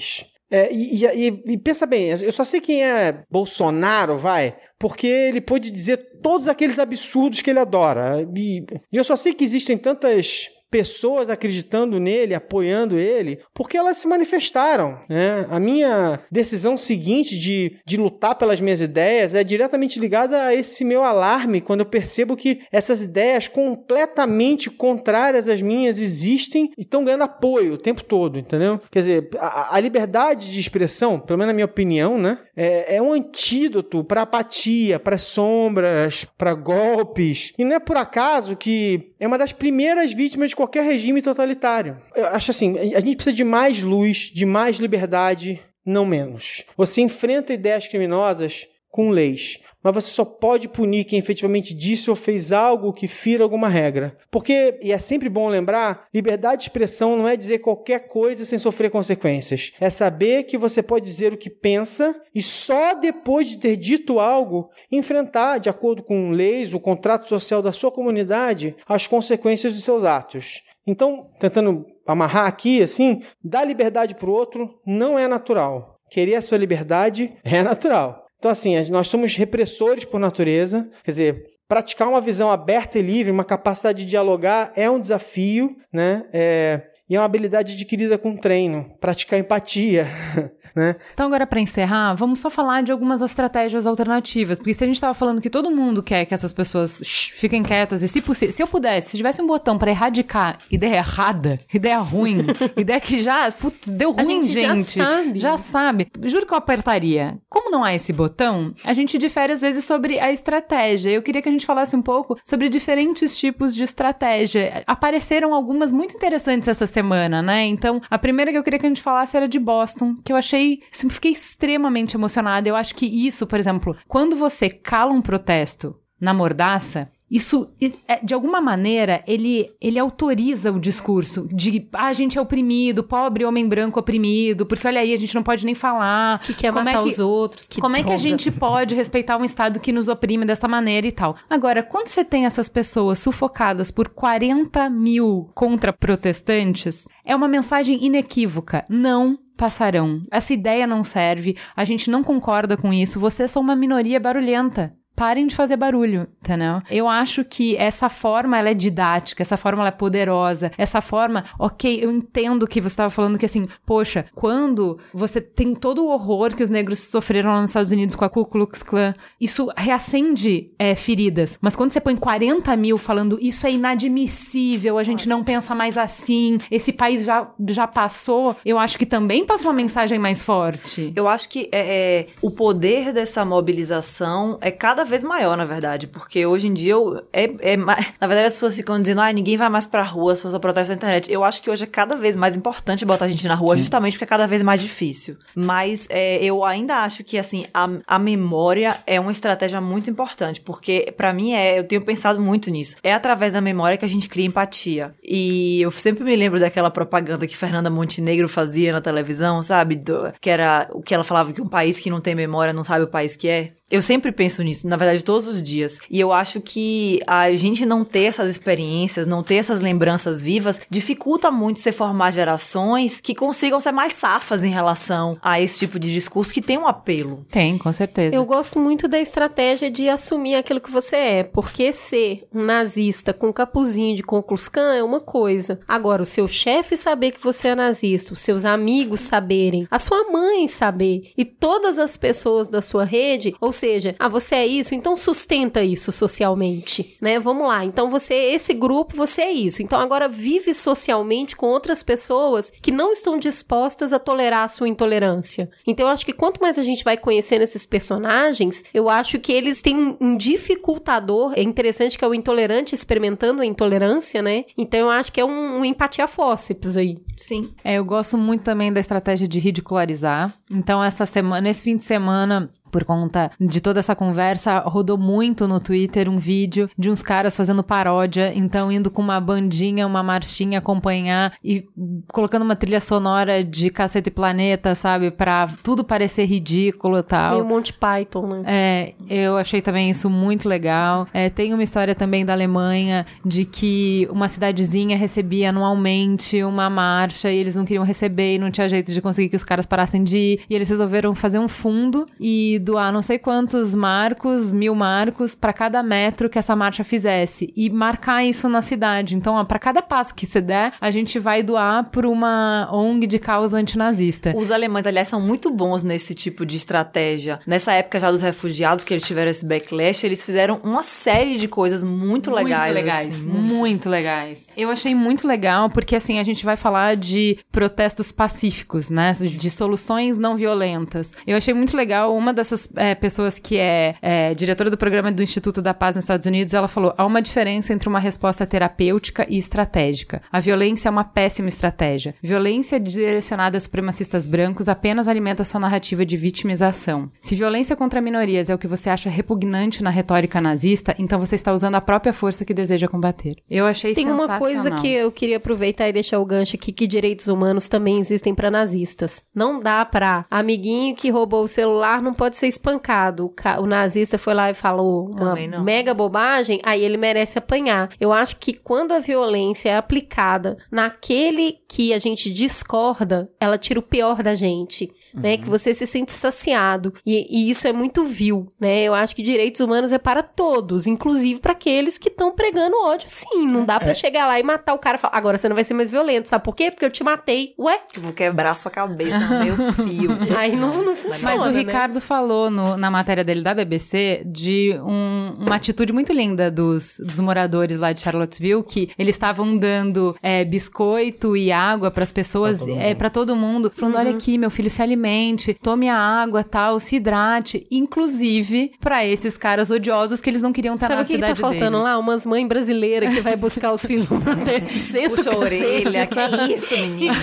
É, e, e, e, pensa bem, eu só sei quem é Bolsonaro, vai, porque ele pôde dizer todos aqueles absurdos que ele adora. E, e eu só sei que existem tantas pessoas acreditando nele, apoiando ele, porque elas se manifestaram. Né? A minha decisão seguinte de, de lutar pelas minhas ideias é diretamente ligada a esse meu alarme quando eu percebo que essas ideias completamente contrárias às minhas existem e estão ganhando apoio o tempo todo, entendeu? Quer dizer, a, a liberdade de expressão, pelo menos na minha opinião, né, é, é um antídoto para apatia, para sombras, para golpes. E não é por acaso que é uma das primeiras vítimas de qualquer regime totalitário. Eu acho assim, a gente precisa de mais luz, de mais liberdade, não menos. Você enfrenta ideias criminosas com leis, mas você só pode punir quem efetivamente disse ou fez algo que fira alguma regra. Porque, e é sempre bom lembrar, liberdade de expressão não é dizer qualquer coisa sem sofrer consequências. É saber que você pode dizer o que pensa e só depois de ter dito algo, enfrentar, de acordo com leis, o contrato social da sua comunidade, as consequências dos seus atos. Então, tentando amarrar aqui, assim, dar liberdade para o outro não é natural. Querer a sua liberdade é natural. Então, assim, nós somos repressores por natureza, quer dizer, praticar uma visão aberta e livre, uma capacidade de dialogar é um desafio, né? É, e é uma habilidade adquirida com treino, praticar empatia, (laughs) né? Então agora para encerrar, vamos só falar de algumas estratégias alternativas, porque se a gente estava falando que todo mundo quer que essas pessoas shh, fiquem quietas e se possível, se eu pudesse, se tivesse um botão para erradicar ideia errada, ideia ruim, (laughs) ideia que já putz, deu ruim, a gente, gente, já sabe. já sabe. Juro que eu apertaria. Como não há esse botão, a gente difere às vezes sobre a estratégia. Eu queria que a gente falasse um pouco sobre diferentes tipos de estratégia. Apareceram algumas muito interessantes essa semana, né? Então, a primeira que eu queria que a gente falasse era de Boston, que eu achei, assim, fiquei extremamente emocionada. Eu acho que isso, por exemplo, quando você cala um protesto na mordaça, isso, é, de alguma maneira, ele, ele autoriza o discurso de ah, a gente é oprimido, pobre homem branco oprimido, porque olha aí, a gente não pode nem falar. Que quer como matar é que, os outros. Que como droga. é que a gente pode respeitar um Estado que nos oprime dessa maneira e tal? Agora, quando você tem essas pessoas sufocadas por 40 mil contra-protestantes, é uma mensagem inequívoca. Não passarão. Essa ideia não serve, a gente não concorda com isso, vocês são uma minoria barulhenta parem de fazer barulho, entendeu? Eu acho que essa forma ela é didática, essa forma ela é poderosa, essa forma, ok, eu entendo que você estava falando que assim, poxa, quando você tem todo o horror que os negros sofreram lá nos Estados Unidos com a Ku Klux Klan, isso reacende é, feridas. Mas quando você põe 40 mil falando isso é inadmissível, a gente não pensa mais assim, esse país já, já passou, eu acho que também passa uma mensagem mais forte. Eu acho que é, é o poder dessa mobilização é cada vez maior, na verdade, porque hoje em dia eu, é, é (laughs) na verdade as pessoas ficam dizendo, ah, ninguém vai mais pra rua se fosse protesto na internet. Eu acho que hoje é cada vez mais importante botar a gente na rua, Sim. justamente porque é cada vez mais difícil. Mas é, eu ainda acho que, assim, a, a memória é uma estratégia muito importante, porque para mim é, eu tenho pensado muito nisso. É através da memória que a gente cria empatia. E eu sempre me lembro daquela propaganda que Fernanda Montenegro fazia na televisão, sabe? Do, que era o que ela falava que um país que não tem memória não sabe o país que é. Eu sempre penso nisso, na verdade, todos os dias. E eu acho que a gente não ter essas experiências, não ter essas lembranças vivas, dificulta muito você formar gerações que consigam ser mais safas em relação a esse tipo de discurso que tem um apelo. Tem, com certeza. Eu gosto muito da estratégia de assumir aquilo que você é, porque ser um nazista com capuzinho de Conclus é uma coisa. Agora, o seu chefe saber que você é nazista, os seus amigos saberem, a sua mãe saber e todas as pessoas da sua rede, ou seja, ah, você é isso, então sustenta isso socialmente, né? Vamos lá. Então você é esse grupo, você é isso. Então agora vive socialmente com outras pessoas que não estão dispostas a tolerar a sua intolerância. Então eu acho que quanto mais a gente vai conhecendo esses personagens, eu acho que eles têm um dificultador. É interessante que é o intolerante experimentando a intolerância, né? Então eu acho que é um, um empatia fósseis aí. Sim. É, eu gosto muito também da estratégia de ridicularizar. Então, essa semana, nesse fim de semana, por conta de toda essa conversa, rodou muito no Twitter um vídeo de uns caras fazendo paródia, então indo com uma bandinha, uma marchinha acompanhar e colocando uma trilha sonora de Cacete Planeta, sabe? Pra tudo parecer ridículo e tal. Meio Monty Python, né? É, eu achei também isso muito legal. É, tem uma história também da Alemanha de que uma cidadezinha recebia anualmente uma marcha e eles não queriam receber e não tinha jeito de conseguir que os caras parassem de ir. E eles resolveram fazer um fundo e doar não sei quantos marcos, mil marcos, para cada metro que essa marcha fizesse. E marcar isso na cidade. Então, para cada passo que você der, a gente vai doar para uma ONG de causa antinazista. Os alemães, aliás, são muito bons nesse tipo de estratégia. Nessa época já dos refugiados, que eles tiveram esse backlash, eles fizeram uma série de coisas muito legais. Muito legais, assim, muito. muito legais. Eu achei muito legal, porque assim, a gente vai falar de protestos pacíficos, né? De soluções não violentas. Eu achei muito legal, uma dessas é, pessoas que é, é, diretora do programa do Instituto da Paz nos Estados Unidos, ela falou: há uma diferença entre uma resposta terapêutica e estratégica. A violência é uma péssima estratégia. Violência direcionada a supremacistas brancos apenas alimenta sua narrativa de vitimização. Se violência contra minorias é o que você acha repugnante na retórica nazista, então você está usando a própria força que deseja combater. Eu achei Tem sensacional. uma coisa que eu queria aproveitar e deixar o gancho aqui, que direitos humanos também existem para nazistas. Não dá pra amiguinho que roubou o celular não pode ser espancado. O, nazista foi lá e falou uma mega bobagem, aí ele merece apanhar. Eu acho que quando a violência é aplicada naquele que a gente discorda, ela tira o pior da gente. Né, que você se sente saciado. E, e isso é muito vil, né? Eu acho que direitos humanos é para todos, inclusive para aqueles que estão pregando ódio, sim. Não dá pra chegar lá e matar o cara e falar, agora você não vai ser mais violento, sabe por quê? Porque eu te matei. Ué? Eu vou quebrar sua cabeça no meio fio. (laughs) Aí não, não funciona. Mas o né? Ricardo falou no- na matéria dele da BBC de um- uma atitude muito linda dos, dos moradores lá de Charlottesville, que eles estavam dando é, biscoito e água para as pessoas, todo é, para todo mundo, falando: olha aqui, meu filho, se alimente, tome a água, tal, se hidrate, inclusive para esses caras odiosos que eles não queriam estar Sabe na o que, que cidade tá faltando deles. lá? Umas mães brasileiras que vai buscar os filhos no (laughs) centro. Puxa a orelha, que é isso, menino?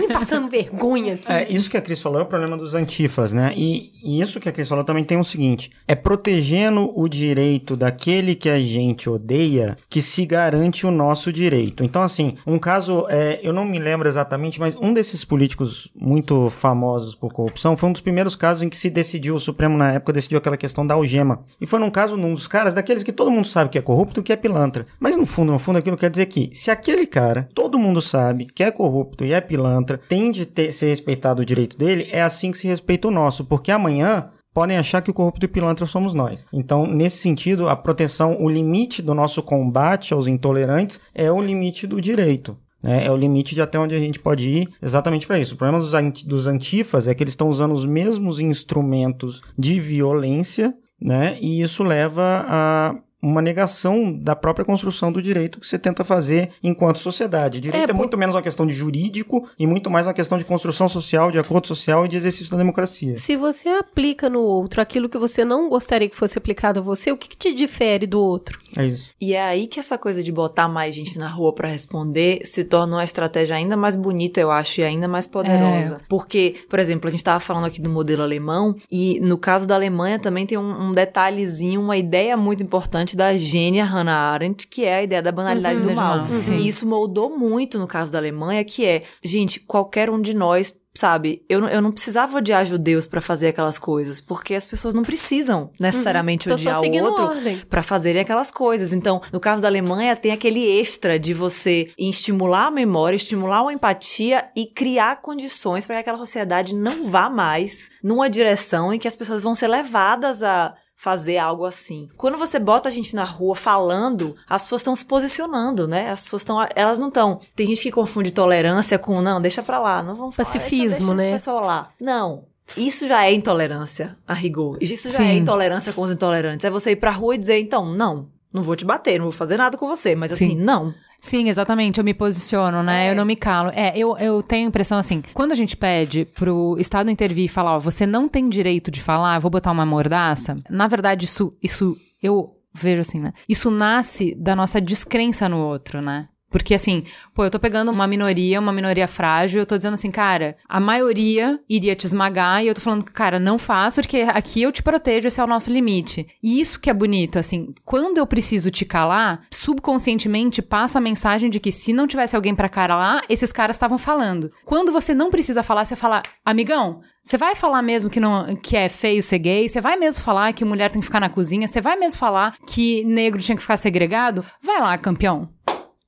Me passando vergonha aqui. É, isso que a Cris falou é o problema dos antifas, né? E, e isso que a Cris falou também tem o seguinte: é protegendo o direito daquele que a gente odeia que se garante o nosso direito. Então, assim, um caso, é, eu não me lembro exatamente, mas um desses políticos muito famosos por corrupção foi um dos primeiros casos em que se decidiu, o Supremo na época decidiu aquela questão da algema. E foi num caso, num dos caras, daqueles que todo mundo sabe que é corrupto, que é pilantra. Mas no fundo, no fundo, aquilo quer dizer que se aquele cara, todo mundo sabe que é corrupto e é pilantra, tem de ter, ser respeitado o direito dele, é assim que se respeita o nosso. Porque amanhã podem achar que o corrupto e pilantra somos nós. Então, nesse sentido, a proteção, o limite do nosso combate aos intolerantes é o limite do direito. Né? É o limite de até onde a gente pode ir exatamente para isso. O problema dos, anti- dos antifas é que eles estão usando os mesmos instrumentos de violência, né? E isso leva a uma negação da própria construção do direito que você tenta fazer enquanto sociedade. Direito é, por- muito menos uma questão de jurídico e muito mais uma questão de construção social, de acordo social e de exercício da democracia. Se você aplica no outro aquilo que você não gostaria que fosse aplicado a você, o que, que te difere do outro? É isso. E é aí que essa coisa de botar mais gente na rua pra responder se torna uma estratégia ainda mais bonita, eu acho, e ainda mais poderosa. Porque, por exemplo, a gente tava falando aqui do modelo alemão, e no caso da Alemanha também tem um, um detalhezinho, uma ideia muito importante da gênia Hannah Arendt, que é a ideia da banalidade Uhum, do mal. mal, sim. E isso moldou muito no caso da Alemanha, que é, gente, qualquer um de nós Sabe, eu, não- eu não precisava odiar judeus pra fazer aquelas coisas, porque as pessoas não precisam necessariamente só odiar o outro para fazerem aquelas coisas. Então, no caso da Alemanha, tem aquele extra de você estimular a memória, estimular a empatia e criar condições para que aquela sociedade não vá mais numa direção em que as pessoas vão ser levadas a fazer algo assim. Quando você bota a gente na rua falando, as pessoas estão se posicionando, né? As pessoas estão, elas não estão. Tem gente que confunde tolerância com não, deixa pra lá, não vamos falar, Pacifismo, deixa, deixa né? pessoal lá. Não. Isso já é intolerância, a rigor. Isso já Sim. é intolerância com os intolerantes. É você ir pra rua e dizer, então, não, não vou te bater, não vou fazer nada com você. Mas assim, Sim. não. Sim, exatamente. Eu me posiciono, né? É. Eu não me calo. É, eu, eu tenho a impressão assim, quando a gente pede pro Estado intervir e falar, ó, você não tem direito de falar, vou botar uma mordaça, na verdade, isso, isso eu vejo assim, né? Isso nasce da nossa descrença no outro, né? Porque assim, pô, eu tô pegando uma minoria, uma minoria frágil, eu tô dizendo assim, cara, a maioria iria te esmagar e eu tô falando, cara, não faço porque aqui eu te protejo, esse é o nosso limite. E isso que é bonito, assim, quando eu preciso te calar, subconscientemente passa a mensagem de que se não tivesse alguém pra calar, esses caras estavam falando. Quando você não precisa falar, você fala, amigão, você vai falar mesmo que, não, que é feio ser gay? Você vai mesmo falar que mulher tem que ficar na cozinha? Você vai mesmo falar que negro tinha que ficar segregado? Vai lá, campeão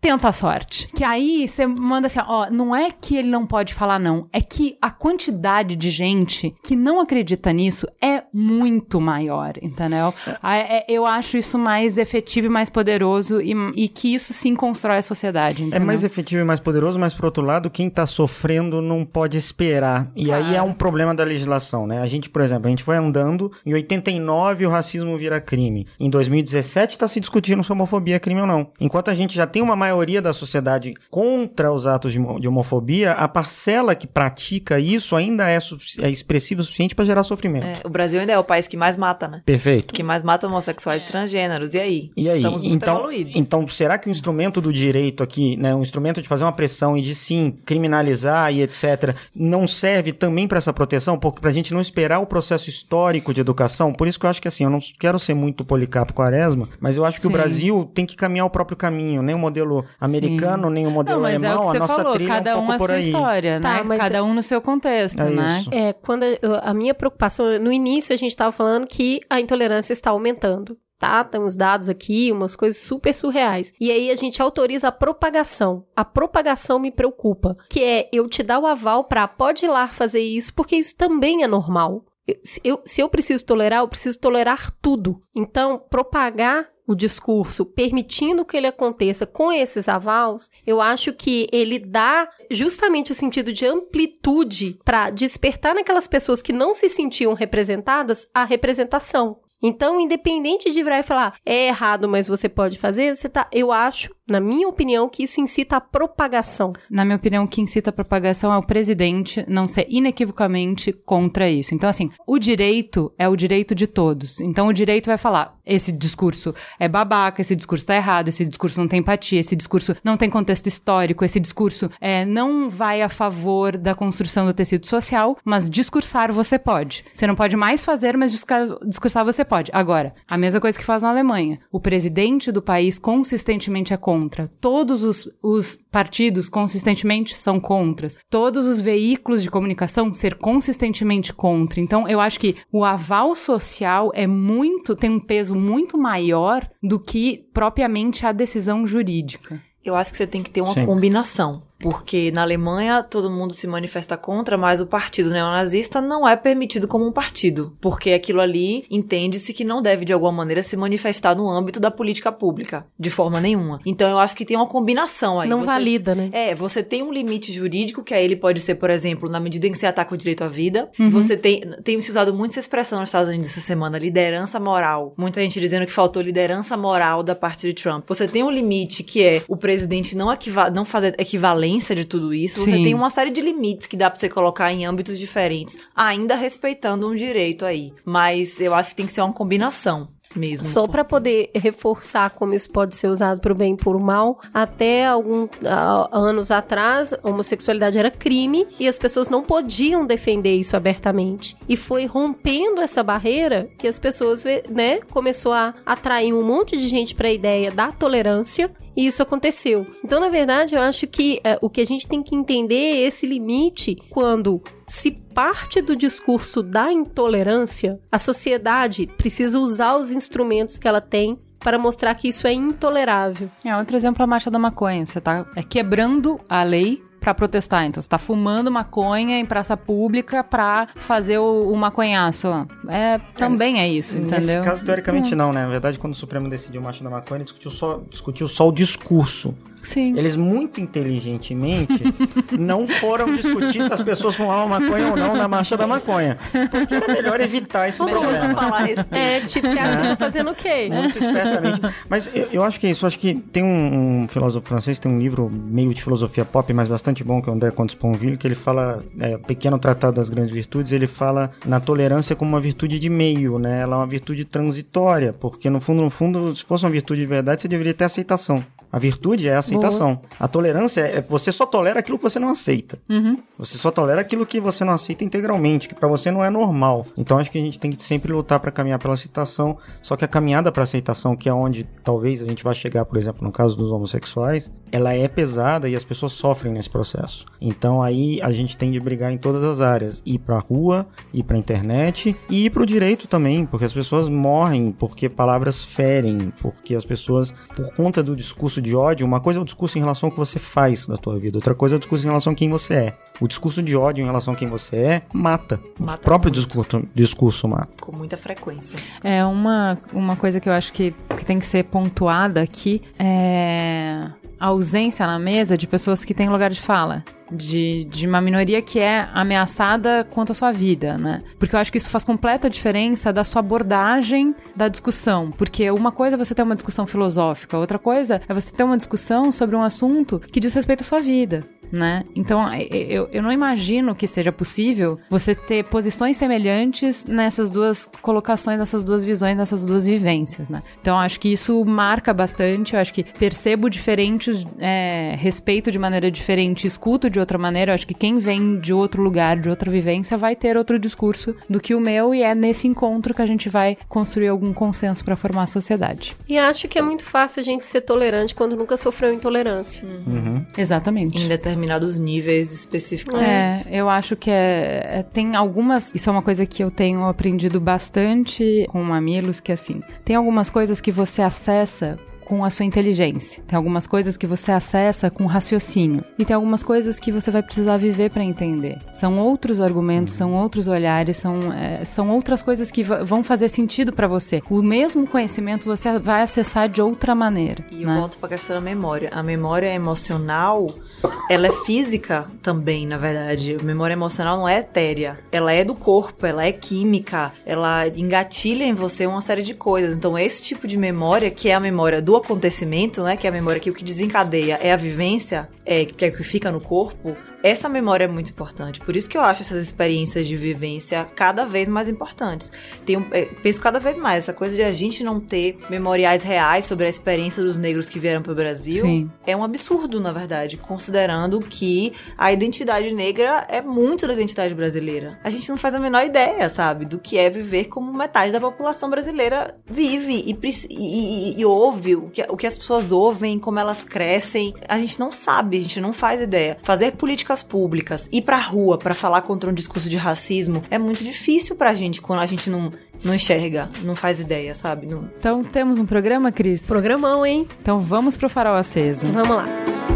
tenta a sorte. Que aí você manda assim, ó, não é que ele não pode falar não, é que a quantidade de gente que não acredita nisso é muito maior, entendeu? Ah, é- eu acho isso mais efetivo e mais poderoso e, e que isso sim constrói a sociedade, É entendeu? mais efetivo e mais poderoso, mas por outro lado, quem tá sofrendo não pode esperar. E aí é um problema da legislação, né? A gente, por exemplo, a gente foi andando, em 89 o racismo vira crime. Em 2017 tá se discutindo se homofobia é crime ou não. Enquanto a gente já tem uma maioria da sociedade contra os atos de, homo- de homofobia, a parcela que pratica isso ainda é, é expressiva o suficiente para gerar sofrimento. É, o Brasil ainda é o país que mais mata, né? Perfeito. Que mais mata homossexuais e transgêneros. E aí? E aí, Estamos muito então, evoluídos. então, será que o instrumento do direito aqui, né, um instrumento de fazer uma pressão e de sim criminalizar e etc, não serve também para essa proteção, porque pra gente não esperar o processo histórico de educação? Por isso que eu acho que assim, eu não quero ser muito policarpo quaresma, mas eu acho que Sim. o Brasil tem que caminhar o próprio caminho, nem o modelo americano, nem o modelo Não, mas é o alemão, que a você nossa falou, trilha cada é um um pouco a por sua aí. história, Tá, né? Cada um no seu contexto, É né? isso. É, quando eu- a minha preocupação, no início a gente estava falando que a intolerância está aumentando. Tá, tem uns dados aqui, umas coisas super surreais. E aí a gente autoriza a propagação. A propagação me preocupa, que é eu te dar o aval pra pode ir lá fazer isso, porque isso também é normal. Eu- se, eu, se eu preciso tolerar, eu preciso tolerar tudo. Então, propagar o discurso, permitindo que ele aconteça com esses avals, eu acho que ele dá justamente o sentido de amplitude para despertar naquelas pessoas que não se sentiam representadas a representação. Então, independente de virar e falar é errado, mas você pode fazer, você tá. Eu acho, na minha opinião, que isso incita a propagação. Na minha opinião, o que incita a propagação é o presidente não ser inequivocamente contra isso. Então, assim, o direito é o direito de todos. Então, o direito vai falar: esse discurso é babaca, esse discurso tá errado, esse discurso não tem empatia, esse discurso não tem contexto histórico, esse discurso é, não vai a favor da construção do tecido social, mas discursar você pode. Você não pode mais fazer, mas discursar, você pode. Agora, a mesma coisa que faz na Alemanha. O presidente do país consistentemente é contra. Todos os, os partidos consistentemente são contras. Todos os veículos de comunicação ser consistentemente contra. Então, eu acho que o aval social é muito, tem um peso muito maior do que propriamente a decisão jurídica. Eu acho que você tem que ter uma Sim. combinação. Porque na Alemanha todo mundo se manifesta contra, mas o partido neonazista não é permitido como um partido. Porque aquilo ali entende-se que não deve, de alguma maneira, se manifestar no âmbito da política pública. De forma nenhuma. Então eu acho que tem uma combinação aí. não Você- valida, né? É, você tem um limite jurídico, que aí ele pode ser, por exemplo, na medida em que você ataca o direito à vida. Uhum. Você tem, tem se usado muito essa expressão nos Estados Unidos essa semana, liderança moral. Muita gente dizendo que faltou liderança moral da parte de Trump. Você tem um limite que é o presidente não, equiva não fazer equivalência de tudo isso. Você Sim. tem uma série de limites que dá pra você colocar em âmbitos diferentes, ainda respeitando um direito aí. Mas eu acho que tem que ser uma combinação mesmo. Só para poder reforçar como isso pode ser usado para o bem e para o mal, até alguns anos atrás, homossexualidade era crime e as pessoas não podiam defender isso abertamente. E foi rompendo essa barreira que as pessoas, né, começou a atrair um monte de gente para a ideia da tolerância e isso aconteceu. Então, na verdade, eu acho que é, o que a gente tem que entender é esse limite quando se parte do discurso da intolerância, a sociedade precisa usar os instrumentos que ela tem para mostrar que isso é intolerável. É outro exemplo é a marcha da maconha. Você tá é, quebrando a lei pra protestar. Então, você tá fumando maconha em praça pública pra fazer o, o maconhaço lá. É, também é isso, Nesse entendeu? caso, teoricamente, não, né? Na verdade, quando o Supremo decidiu marcha da maconha, ele discutiu só, discutiu só o discurso. Sim. Eles muito inteligentemente (laughs) não foram discutir se as pessoas fumavam maconha ou não na marcha da maconha. Porque era melhor evitar esse Vamos problema. falar respeito. É, tipo, você acha que eu tô fazendo o quê? Muito espertamente. Mas eu, eu acho que é isso. Acho que tem um, um filósofo francês, tem um livro meio de filosofia pop, mas bastante bom, que é o André Comte Sponville, que ele fala, é, Pequeno Tratado das Grandes Virtudes, ele fala na tolerância como uma virtude de meio, né? Ela é uma virtude transitória, porque no fundo, no fundo, se fosse uma virtude de verdade, você deveria ter aceitação. A virtude é a aceitação. A tolerância é você só tolera aquilo que você não aceita. Você só tolera aquilo que você não aceita integralmente, que pra você não é normal. Então acho que a gente tem que sempre lutar pra caminhar pela aceitação. Só que a caminhada pra aceitação, que é onde talvez a gente vá chegar, por exemplo, no caso dos homossexuais, ela é pesada e as pessoas sofrem nesse processo. Então aí a gente tem de brigar em todas as áreas, ir pra rua, ir pra internet e ir pro direito também, porque as pessoas morrem porque palavras ferem, porque as pessoas, por conta do discurso de ódio, uma coisa é o discurso em relação ao que você faz da tua vida, outra coisa é o discurso em relação a quem você é. O discurso de ódio em relação a quem você é mata. Mata o próprio discurso, discurso mata. Com muita frequência. É uma, uma coisa que eu acho que, que tem que ser pontuada aqui é a ausência na mesa de pessoas que têm lugar de fala. De, de uma minoria que é ameaçada quanto à sua vida, né? Porque eu acho que isso faz completa diferença da sua abordagem da discussão. Porque uma coisa é você ter uma discussão filosófica, outra coisa é você ter uma discussão sobre um assunto que diz respeito à sua vida. Né? Então, eu, eu não imagino que seja possível você ter posições semelhantes nessas duas colocações, nessas duas visões, nessas duas vivências, né? Então, acho que isso marca bastante. Eu acho que percebo diferentes, é, respeito de maneira diferente, escuto de outra maneira. Eu acho que quem vem de outro lugar, de outra vivência, vai ter outro discurso do que o meu, e é nesse encontro que a gente vai construir algum consenso para formar a sociedade. E acho que é muito fácil a gente ser tolerante quando nunca sofreu intolerância. Exatamente. Em determinados níveis específicos. É, eu acho que é, é- tem algumas. Isso é uma coisa que eu tenho aprendido bastante com mamilos, que assim, tem algumas coisas que você acessa com a sua inteligência. Tem algumas coisas que você acessa com raciocínio. E tem algumas coisas que você vai precisar viver para entender. São outros argumentos, são outros olhares, são, é, são outras coisas que vão fazer sentido para você. O mesmo conhecimento você vai acessar de outra maneira. E eu né? volto pra questão da memória. A memória emocional, ela é física também, na verdade. A memória emocional não é etérea. Ela é do corpo, ela é química, ela engatilha em você uma série de coisas. Então, esse tipo de memória, que é a memória do acontecimento, né? Que é a memória que o que desencadeia é a vivência, é, que é o que fica no corpo. Essa memória é muito importante. Por isso que eu acho essas experiências de vivência cada vez mais importantes. Tenho, é, penso cada vez mais, essa coisa de a gente não ter memoriais reais sobre a experiência dos negros que vieram para o Brasil Sim. é um absurdo, na verdade, considerando que a identidade negra é muito da identidade brasileira. A gente não faz a menor ideia, sabe, do que é viver como metade da população brasileira vive e, e- e- e ouve, o que, o que as pessoas ouvem, como elas crescem. A gente não sabe, a gente não faz ideia. Fazer políticas públicas, ir pra rua pra falar contra um discurso de racismo é muito difícil pra gente quando a gente não, não enxerga, não faz ideia, sabe? Não, Então temos um programa, Cris? Programão, hein? Então vamos pro farol aceso. Vamos lá.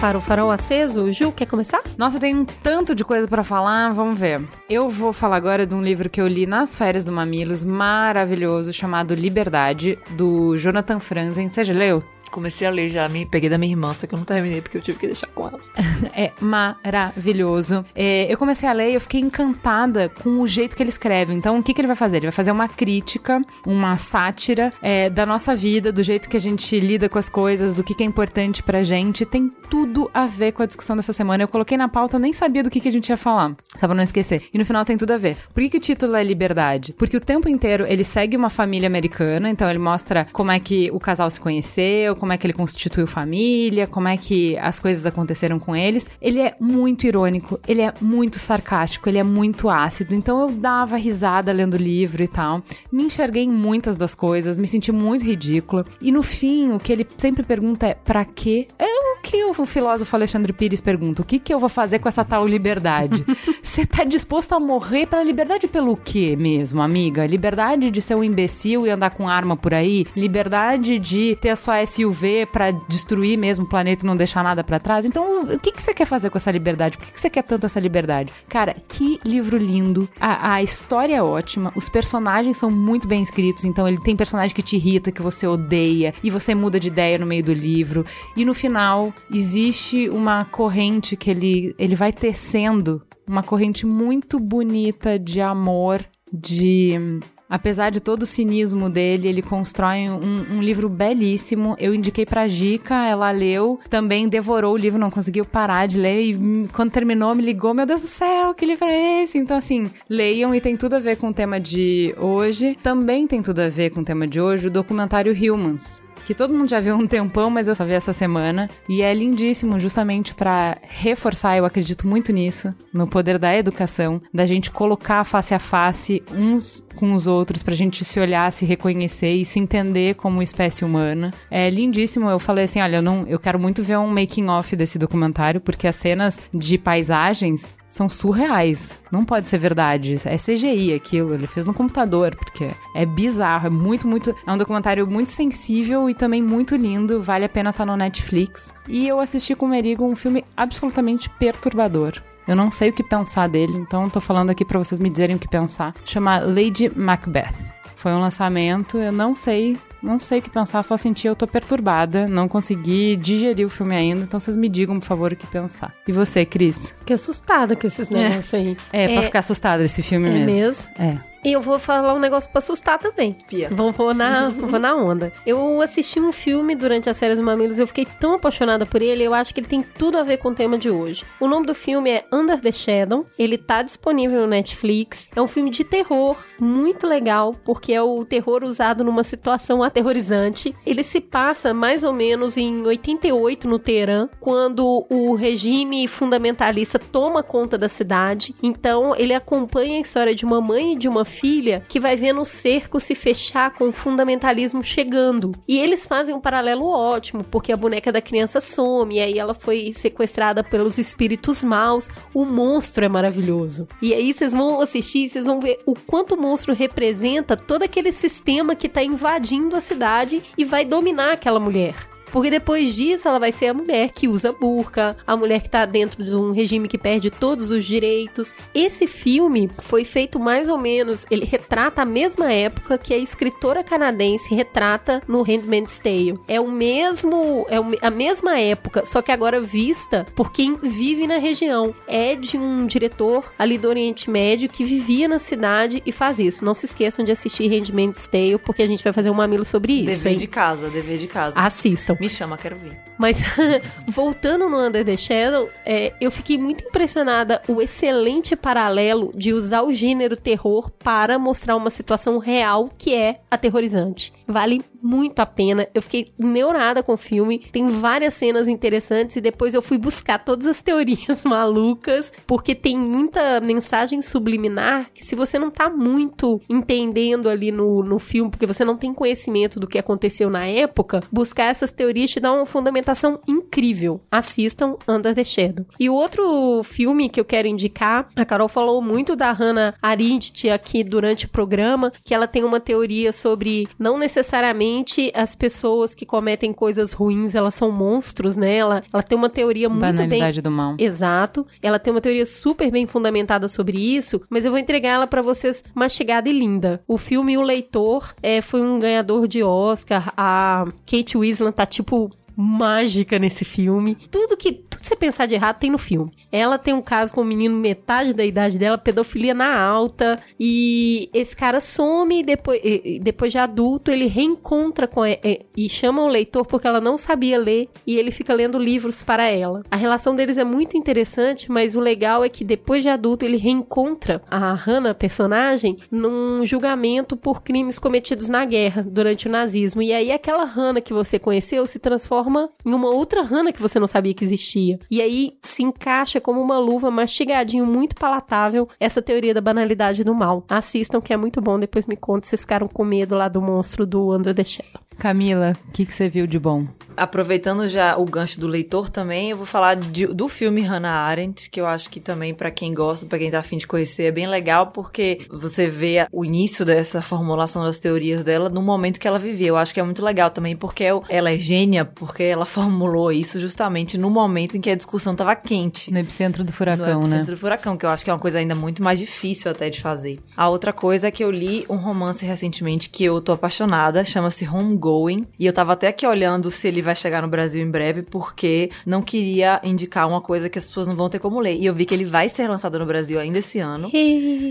Para o farol aceso. Ju, quer começar? Nossa, tenho um tanto de coisa pra falar, vamos ver. Eu vou falar agora de um livro que eu li nas férias do Mamilos, maravilhoso, chamado Liberdade, do Jonathan Franzen. Você já leu? Comecei a ler já, me peguei da minha irmã, só que eu não terminei porque eu tive que deixar com ela. (laughs) É maravilhoso. É, eu comecei a ler e eu fiquei encantada com o jeito que ele escreve. Então, o que, que ele vai fazer? Ele vai fazer uma crítica, uma sátira é, da nossa vida, do jeito que a gente lida com as coisas, do que, que é importante pra gente. Tem tudo a ver com a discussão dessa semana. Eu coloquei na pauta, nem sabia do que, que a gente ia falar. Só pra não esquecer. E no final tem tudo a ver. Por que, que o título é Liberdade? Porque o tempo inteiro ele segue uma família americana, então ele mostra como é que o casal se conheceu, como é que ele constituiu família, como é que as coisas aconteceram com eles. Ele é muito irônico, ele é muito sarcástico, ele é muito ácido. Então eu dava risada lendo o livro e tal. Me enxerguei em muitas das coisas, me senti muito ridícula. E no fim, o que ele sempre pergunta é: pra quê? É o que o filósofo Alexandre Pires pergunta: o que, que eu vou fazer com essa tal liberdade? (laughs) Você tá disposto a morrer pela liberdade pelo quê mesmo, amiga? Liberdade de ser um imbecil e andar com arma por aí? Liberdade de ter a sua SUV pra destruir mesmo o planeta e não deixar nada pra trás? Então, o que, que você quer fazer com essa liberdade? Por que, que você quer tanto essa liberdade? Cara, que livro lindo. A, a história é ótima. Os personagens são muito bem escritos. Então, ele tem personagem que te irrita, que você odeia. E você muda de ideia no meio do livro. E no final, existe uma corrente que ele, ele vai tecendo. Uma corrente muito bonita de amor, de Apesar de todo o cinismo dele, ele constrói um, um livro belíssimo. Eu indiquei pra Gica, ela leu, também devorou o livro, não conseguiu parar de ler. E quando terminou, me ligou: Meu Deus do céu, que livro é esse? Então, assim, leiam e tem tudo a ver com o tema de hoje. Também tem tudo a ver com o tema de hoje o documentário Humans que todo mundo já viu um tempão, mas eu só vi essa semana. E é lindíssimo, justamente para reforçar, eu acredito muito nisso, no poder da educação, da gente colocar face a face uns com os outros, pra gente se olhar, se reconhecer e se entender como espécie humana. É lindíssimo. Eu falei assim: olha, eu, não, eu quero muito ver um making off desse documentário, porque as cenas de paisagens são surreais. Não pode ser verdade. É CGI aquilo. Ele fez no computador, porque é bizarro. É muito, muito. É um documentário muito sensível e também muito lindo. Vale a pena estar no Netflix. E eu assisti com o Merigo um filme absolutamente perturbador. Eu não sei o que pensar dele, então tô falando aqui para vocês me dizerem o que pensar. Chama Lady Macbeth. Foi um lançamento, eu não sei não sei o que pensar, só senti eu tô perturbada, não consegui digerir o filme ainda, então vocês me digam, por favor, o que pensar. E você, Cris? Fiquei assustada com esses negócios aí. É, é pra ficar assustada esse filme é mesmo. mesmo? É. E eu vou falar um negócio pra assustar também. Pia. Vou, vou, na, (laughs) vou na onda. Eu assisti um filme durante as férias Mamilos, eu fiquei tão apaixonada por ele, eu acho que ele tem tudo a ver com o tema de hoje. O nome do filme é Under the Shadow, ele tá disponível no Netflix. É um filme de terror, muito legal, porque é o terror usado numa situação aterrorizante. Ele se passa mais ou menos em 88 no Teherã, quando o regime fundamentalista toma conta da cidade. Então, ele acompanha a história de uma mãe e de uma filha que vai vendo o cerco se fechar com o fundamentalismo chegando. E eles fazem um paralelo ótimo, porque a boneca da criança some, e aí ela foi sequestrada pelos espíritos maus. O monstro é maravilhoso. E aí vocês vão assistir, vocês vão ver o quanto o monstro representa todo aquele sistema que tá invadindo a cidade e vai dominar aquela mulher. Porque depois disso ela vai ser a mulher que usa burca, a mulher que tá dentro de um regime que perde todos os direitos. Esse filme foi feito mais ou menos, ele retrata a mesma época que a escritora canadense retrata no Handmaid's Tale. É o mesmo, é a mesma época, só que agora vista por quem vive na região. É de um diretor ali do Oriente Médio que vivia na cidade e faz isso. Não se esqueçam de assistir Handmaid's Tale, porque a gente vai fazer um mamilo sobre isso. Dever hein? de casa, dever de casa. Assistam. Me chama, quero ver. Mas (laughs) voltando no Under the Shadow, é, eu fiquei muito impressionada o excelente paralelo de usar o gênero terror para mostrar uma situação real que é aterrorizante. Vale muito a pena. Eu fiquei neurada com o filme. Tem várias cenas interessantes e depois eu fui buscar todas as teorias (laughs) malucas, porque tem muita mensagem subliminar que se você não tá muito entendendo ali no, no filme, porque você não tem conhecimento do que aconteceu na época, buscar essas teorias te dá uma fundamentação incrível. Assistam Under the Shadow. E o outro filme que eu quero indicar, a Carol falou muito da Hannah Arendt aqui durante o programa, que ela tem uma teoria sobre não necessariamente as pessoas que cometem coisas ruins, elas são monstros, né? Ela, ela tem uma teoria muito Banalidade bem do mal. Exato. Ela tem uma teoria super bem fundamentada sobre isso, mas eu vou entregar ela pra vocês mastigada e linda. O filme O Leitor é, foi um ganhador de Oscar. A Kate Winslet tá tipo mágica nesse filme. Tudo que tudo que você pensar de errado tem no filme. Ela tem um caso com um menino metade da idade dela, pedofilia na alta, e esse cara some e depois, e depois de adulto ele reencontra com e, e chama o leitor porque ela não sabia ler e ele fica lendo livros para ela. A relação deles é muito interessante, mas o legal é que depois de adulto ele reencontra a Hannah, personagem, num julgamento por crimes cometidos na guerra durante o nazismo. E aí aquela Hannah que você conheceu se transforma em uma outra Hannah que você não sabia que existia. E aí se encaixa como uma luva mastigadinho, muito palatável, essa teoria da banalidade do mal. Assistam que é muito bom, depois me conta se vocês ficaram com medo lá do monstro do the Shadow. Camila, o que, que você viu de bom? Aproveitando já o gancho do leitor também, eu vou falar de- do filme Hannah Arendt, que eu acho que também pra quem gosta, pra quem tá afim de conhecer, é bem legal, porque você vê o início dessa formulação das teorias dela no momento que ela vivia. Eu acho que é muito legal também, porque ela é gênia, porque ela (laughs) formulou isso justamente no momento em que a discussão tava quente. No epicentro do furacão, no né? epicentro do furacão, que eu acho que é uma coisa ainda muito mais difícil até de fazer. A outra coisa é que eu li um romance recentemente que eu tô apaixonada, chama-se Homegoing, e eu tava até aqui olhando se ele vai chegar no Brasil em breve, porque não queria indicar uma coisa que as pessoas não vão ter como ler. E eu vi que ele vai ser lançado no Brasil ainda esse ano.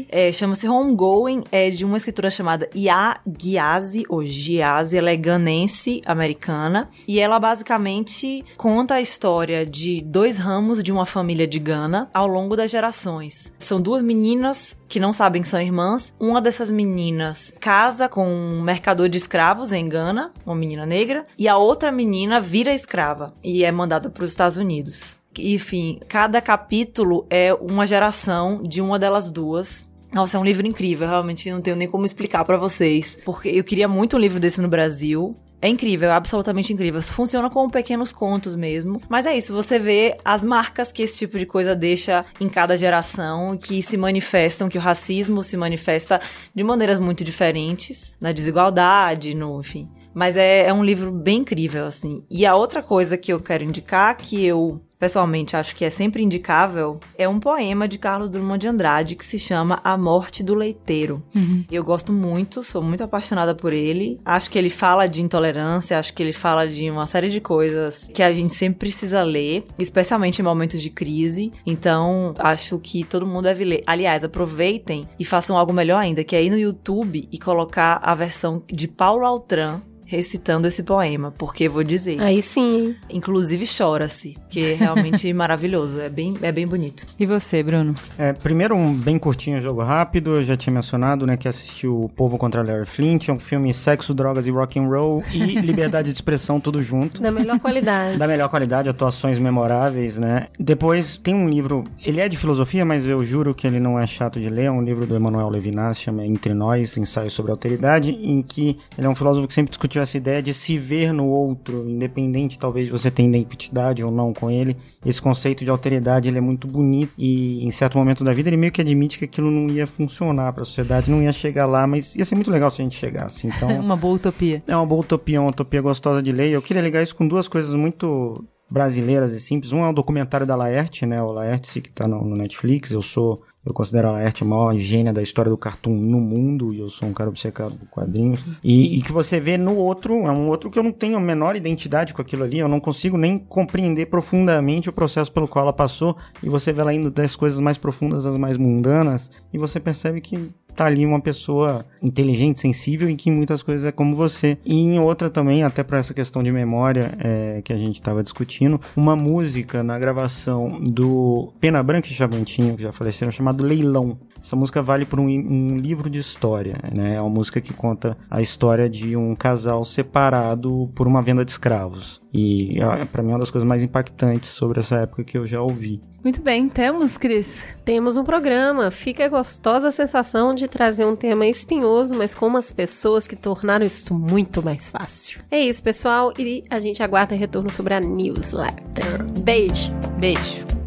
É, chama-se Homegoing, é de uma escritora chamada Ya Giazi, ou Giazi, ela é ganense americana, e ela basicamente conta a história de dois ramos de uma família de Gana ao longo das gerações. São duas meninas que não sabem que são irmãs. Uma dessas meninas casa com um mercador de escravos em Gana, uma menina negra, e a outra menina vira escrava e é mandada para os Estados Unidos. Enfim, cada capítulo é uma geração de uma delas duas. Nossa, é um livro incrível, realmente não tenho nem como explicar pra vocês, porque eu queria muito um livro desse no Brasil. É incrível, é absolutamente incrível. Funciona como pequenos contos mesmo. Mas é isso, você vê as marcas que esse tipo de coisa deixa em cada geração, que se manifestam, que o racismo se manifesta de maneiras muito diferentes, na desigualdade, no, enfim. Mas é, é um livro bem incrível, assim. E a outra coisa que eu quero indicar, que eu pessoalmente acho que é sempre indicável, é um poema de Carlos Drummond de Andrade que se chama A Morte do Leiteiro. Eu gosto muito, sou muito apaixonada por ele. Acho que ele fala de intolerância, acho que ele fala de uma série de coisas que a gente sempre precisa ler, especialmente em momentos de crise. Então, acho que todo mundo deve ler. Aliás, aproveitem e façam algo melhor ainda, que é ir no YouTube e colocar a versão de Paulo Altran recitando esse poema, porque vou dizer, Aí sim, inclusive chora-se, que é realmente (laughs) maravilhoso, é bem, é bem bonito. E você, Bruno? É, primeiro, um bem curtinho jogo rápido. Eu já tinha mencionado, né, que assisti o Povo contra Larry Flint. É um filme sexo, drogas e rock and roll e (laughs) liberdade de expressão tudo junto. Da melhor qualidade. Da melhor qualidade, atuações memoráveis, né? Depois tem um livro, ele é de filosofia, mas eu juro que ele não é chato de ler. É um livro do Emmanuel Levinas, chama Entre Nós, Ensaio sobre a Alteridade, em que ele é um filósofo que sempre discutiu essa ideia de se ver no outro, independente talvez você tenha identidade ou não com ele. Esse conceito de alteridade, ele é muito bonito e em certo momento da vida ele meio que admite que aquilo não ia funcionar para a sociedade, não ia chegar lá, mas ia ser muito legal se a gente chegasse. Então, (laughs) Uma boa utopia. é uma boa utopia, uma utopia gostosa de ler. Eu queria ligar isso com duas coisas muito brasileiras e simples. Um é o documentário da Laerte, né? O Laerte, que tá no, no Netflix. Eu sou, eu considero a Laerte a maior gênia da história do cartoon no mundo e eu sou um cara obcecado por quadrinhos. E, e que você vê no outro, é um outro que eu não tenho a menor identidade com aquilo ali. Eu não consigo nem compreender profundamente o processo pelo qual ela passou. E você vê ela indo das coisas mais profundas às mais mundanas. E você percebe que tá ali uma pessoa inteligente, sensível e que em muitas coisas é como você. E em outra também, até para essa questão de memória é, que a gente estava discutindo, uma música na gravação do Pena Branca e Chavantinho, que já faleceram, chamado Leilão. Essa música vale por um, um livro de história, né? É uma música que conta a história de um casal separado por uma venda de escravos. E é, para mim é uma das coisas mais impactantes sobre essa época que eu já ouvi. Muito bem, temos, Cris. Temos um programa. Fica a gostosa sensação de trazer um tema espinhoso, mas com umas pessoas que tornaram isso muito mais fácil. É isso, pessoal. E a gente aguarda retorno sobre a newsletter. Beijo. Beijo.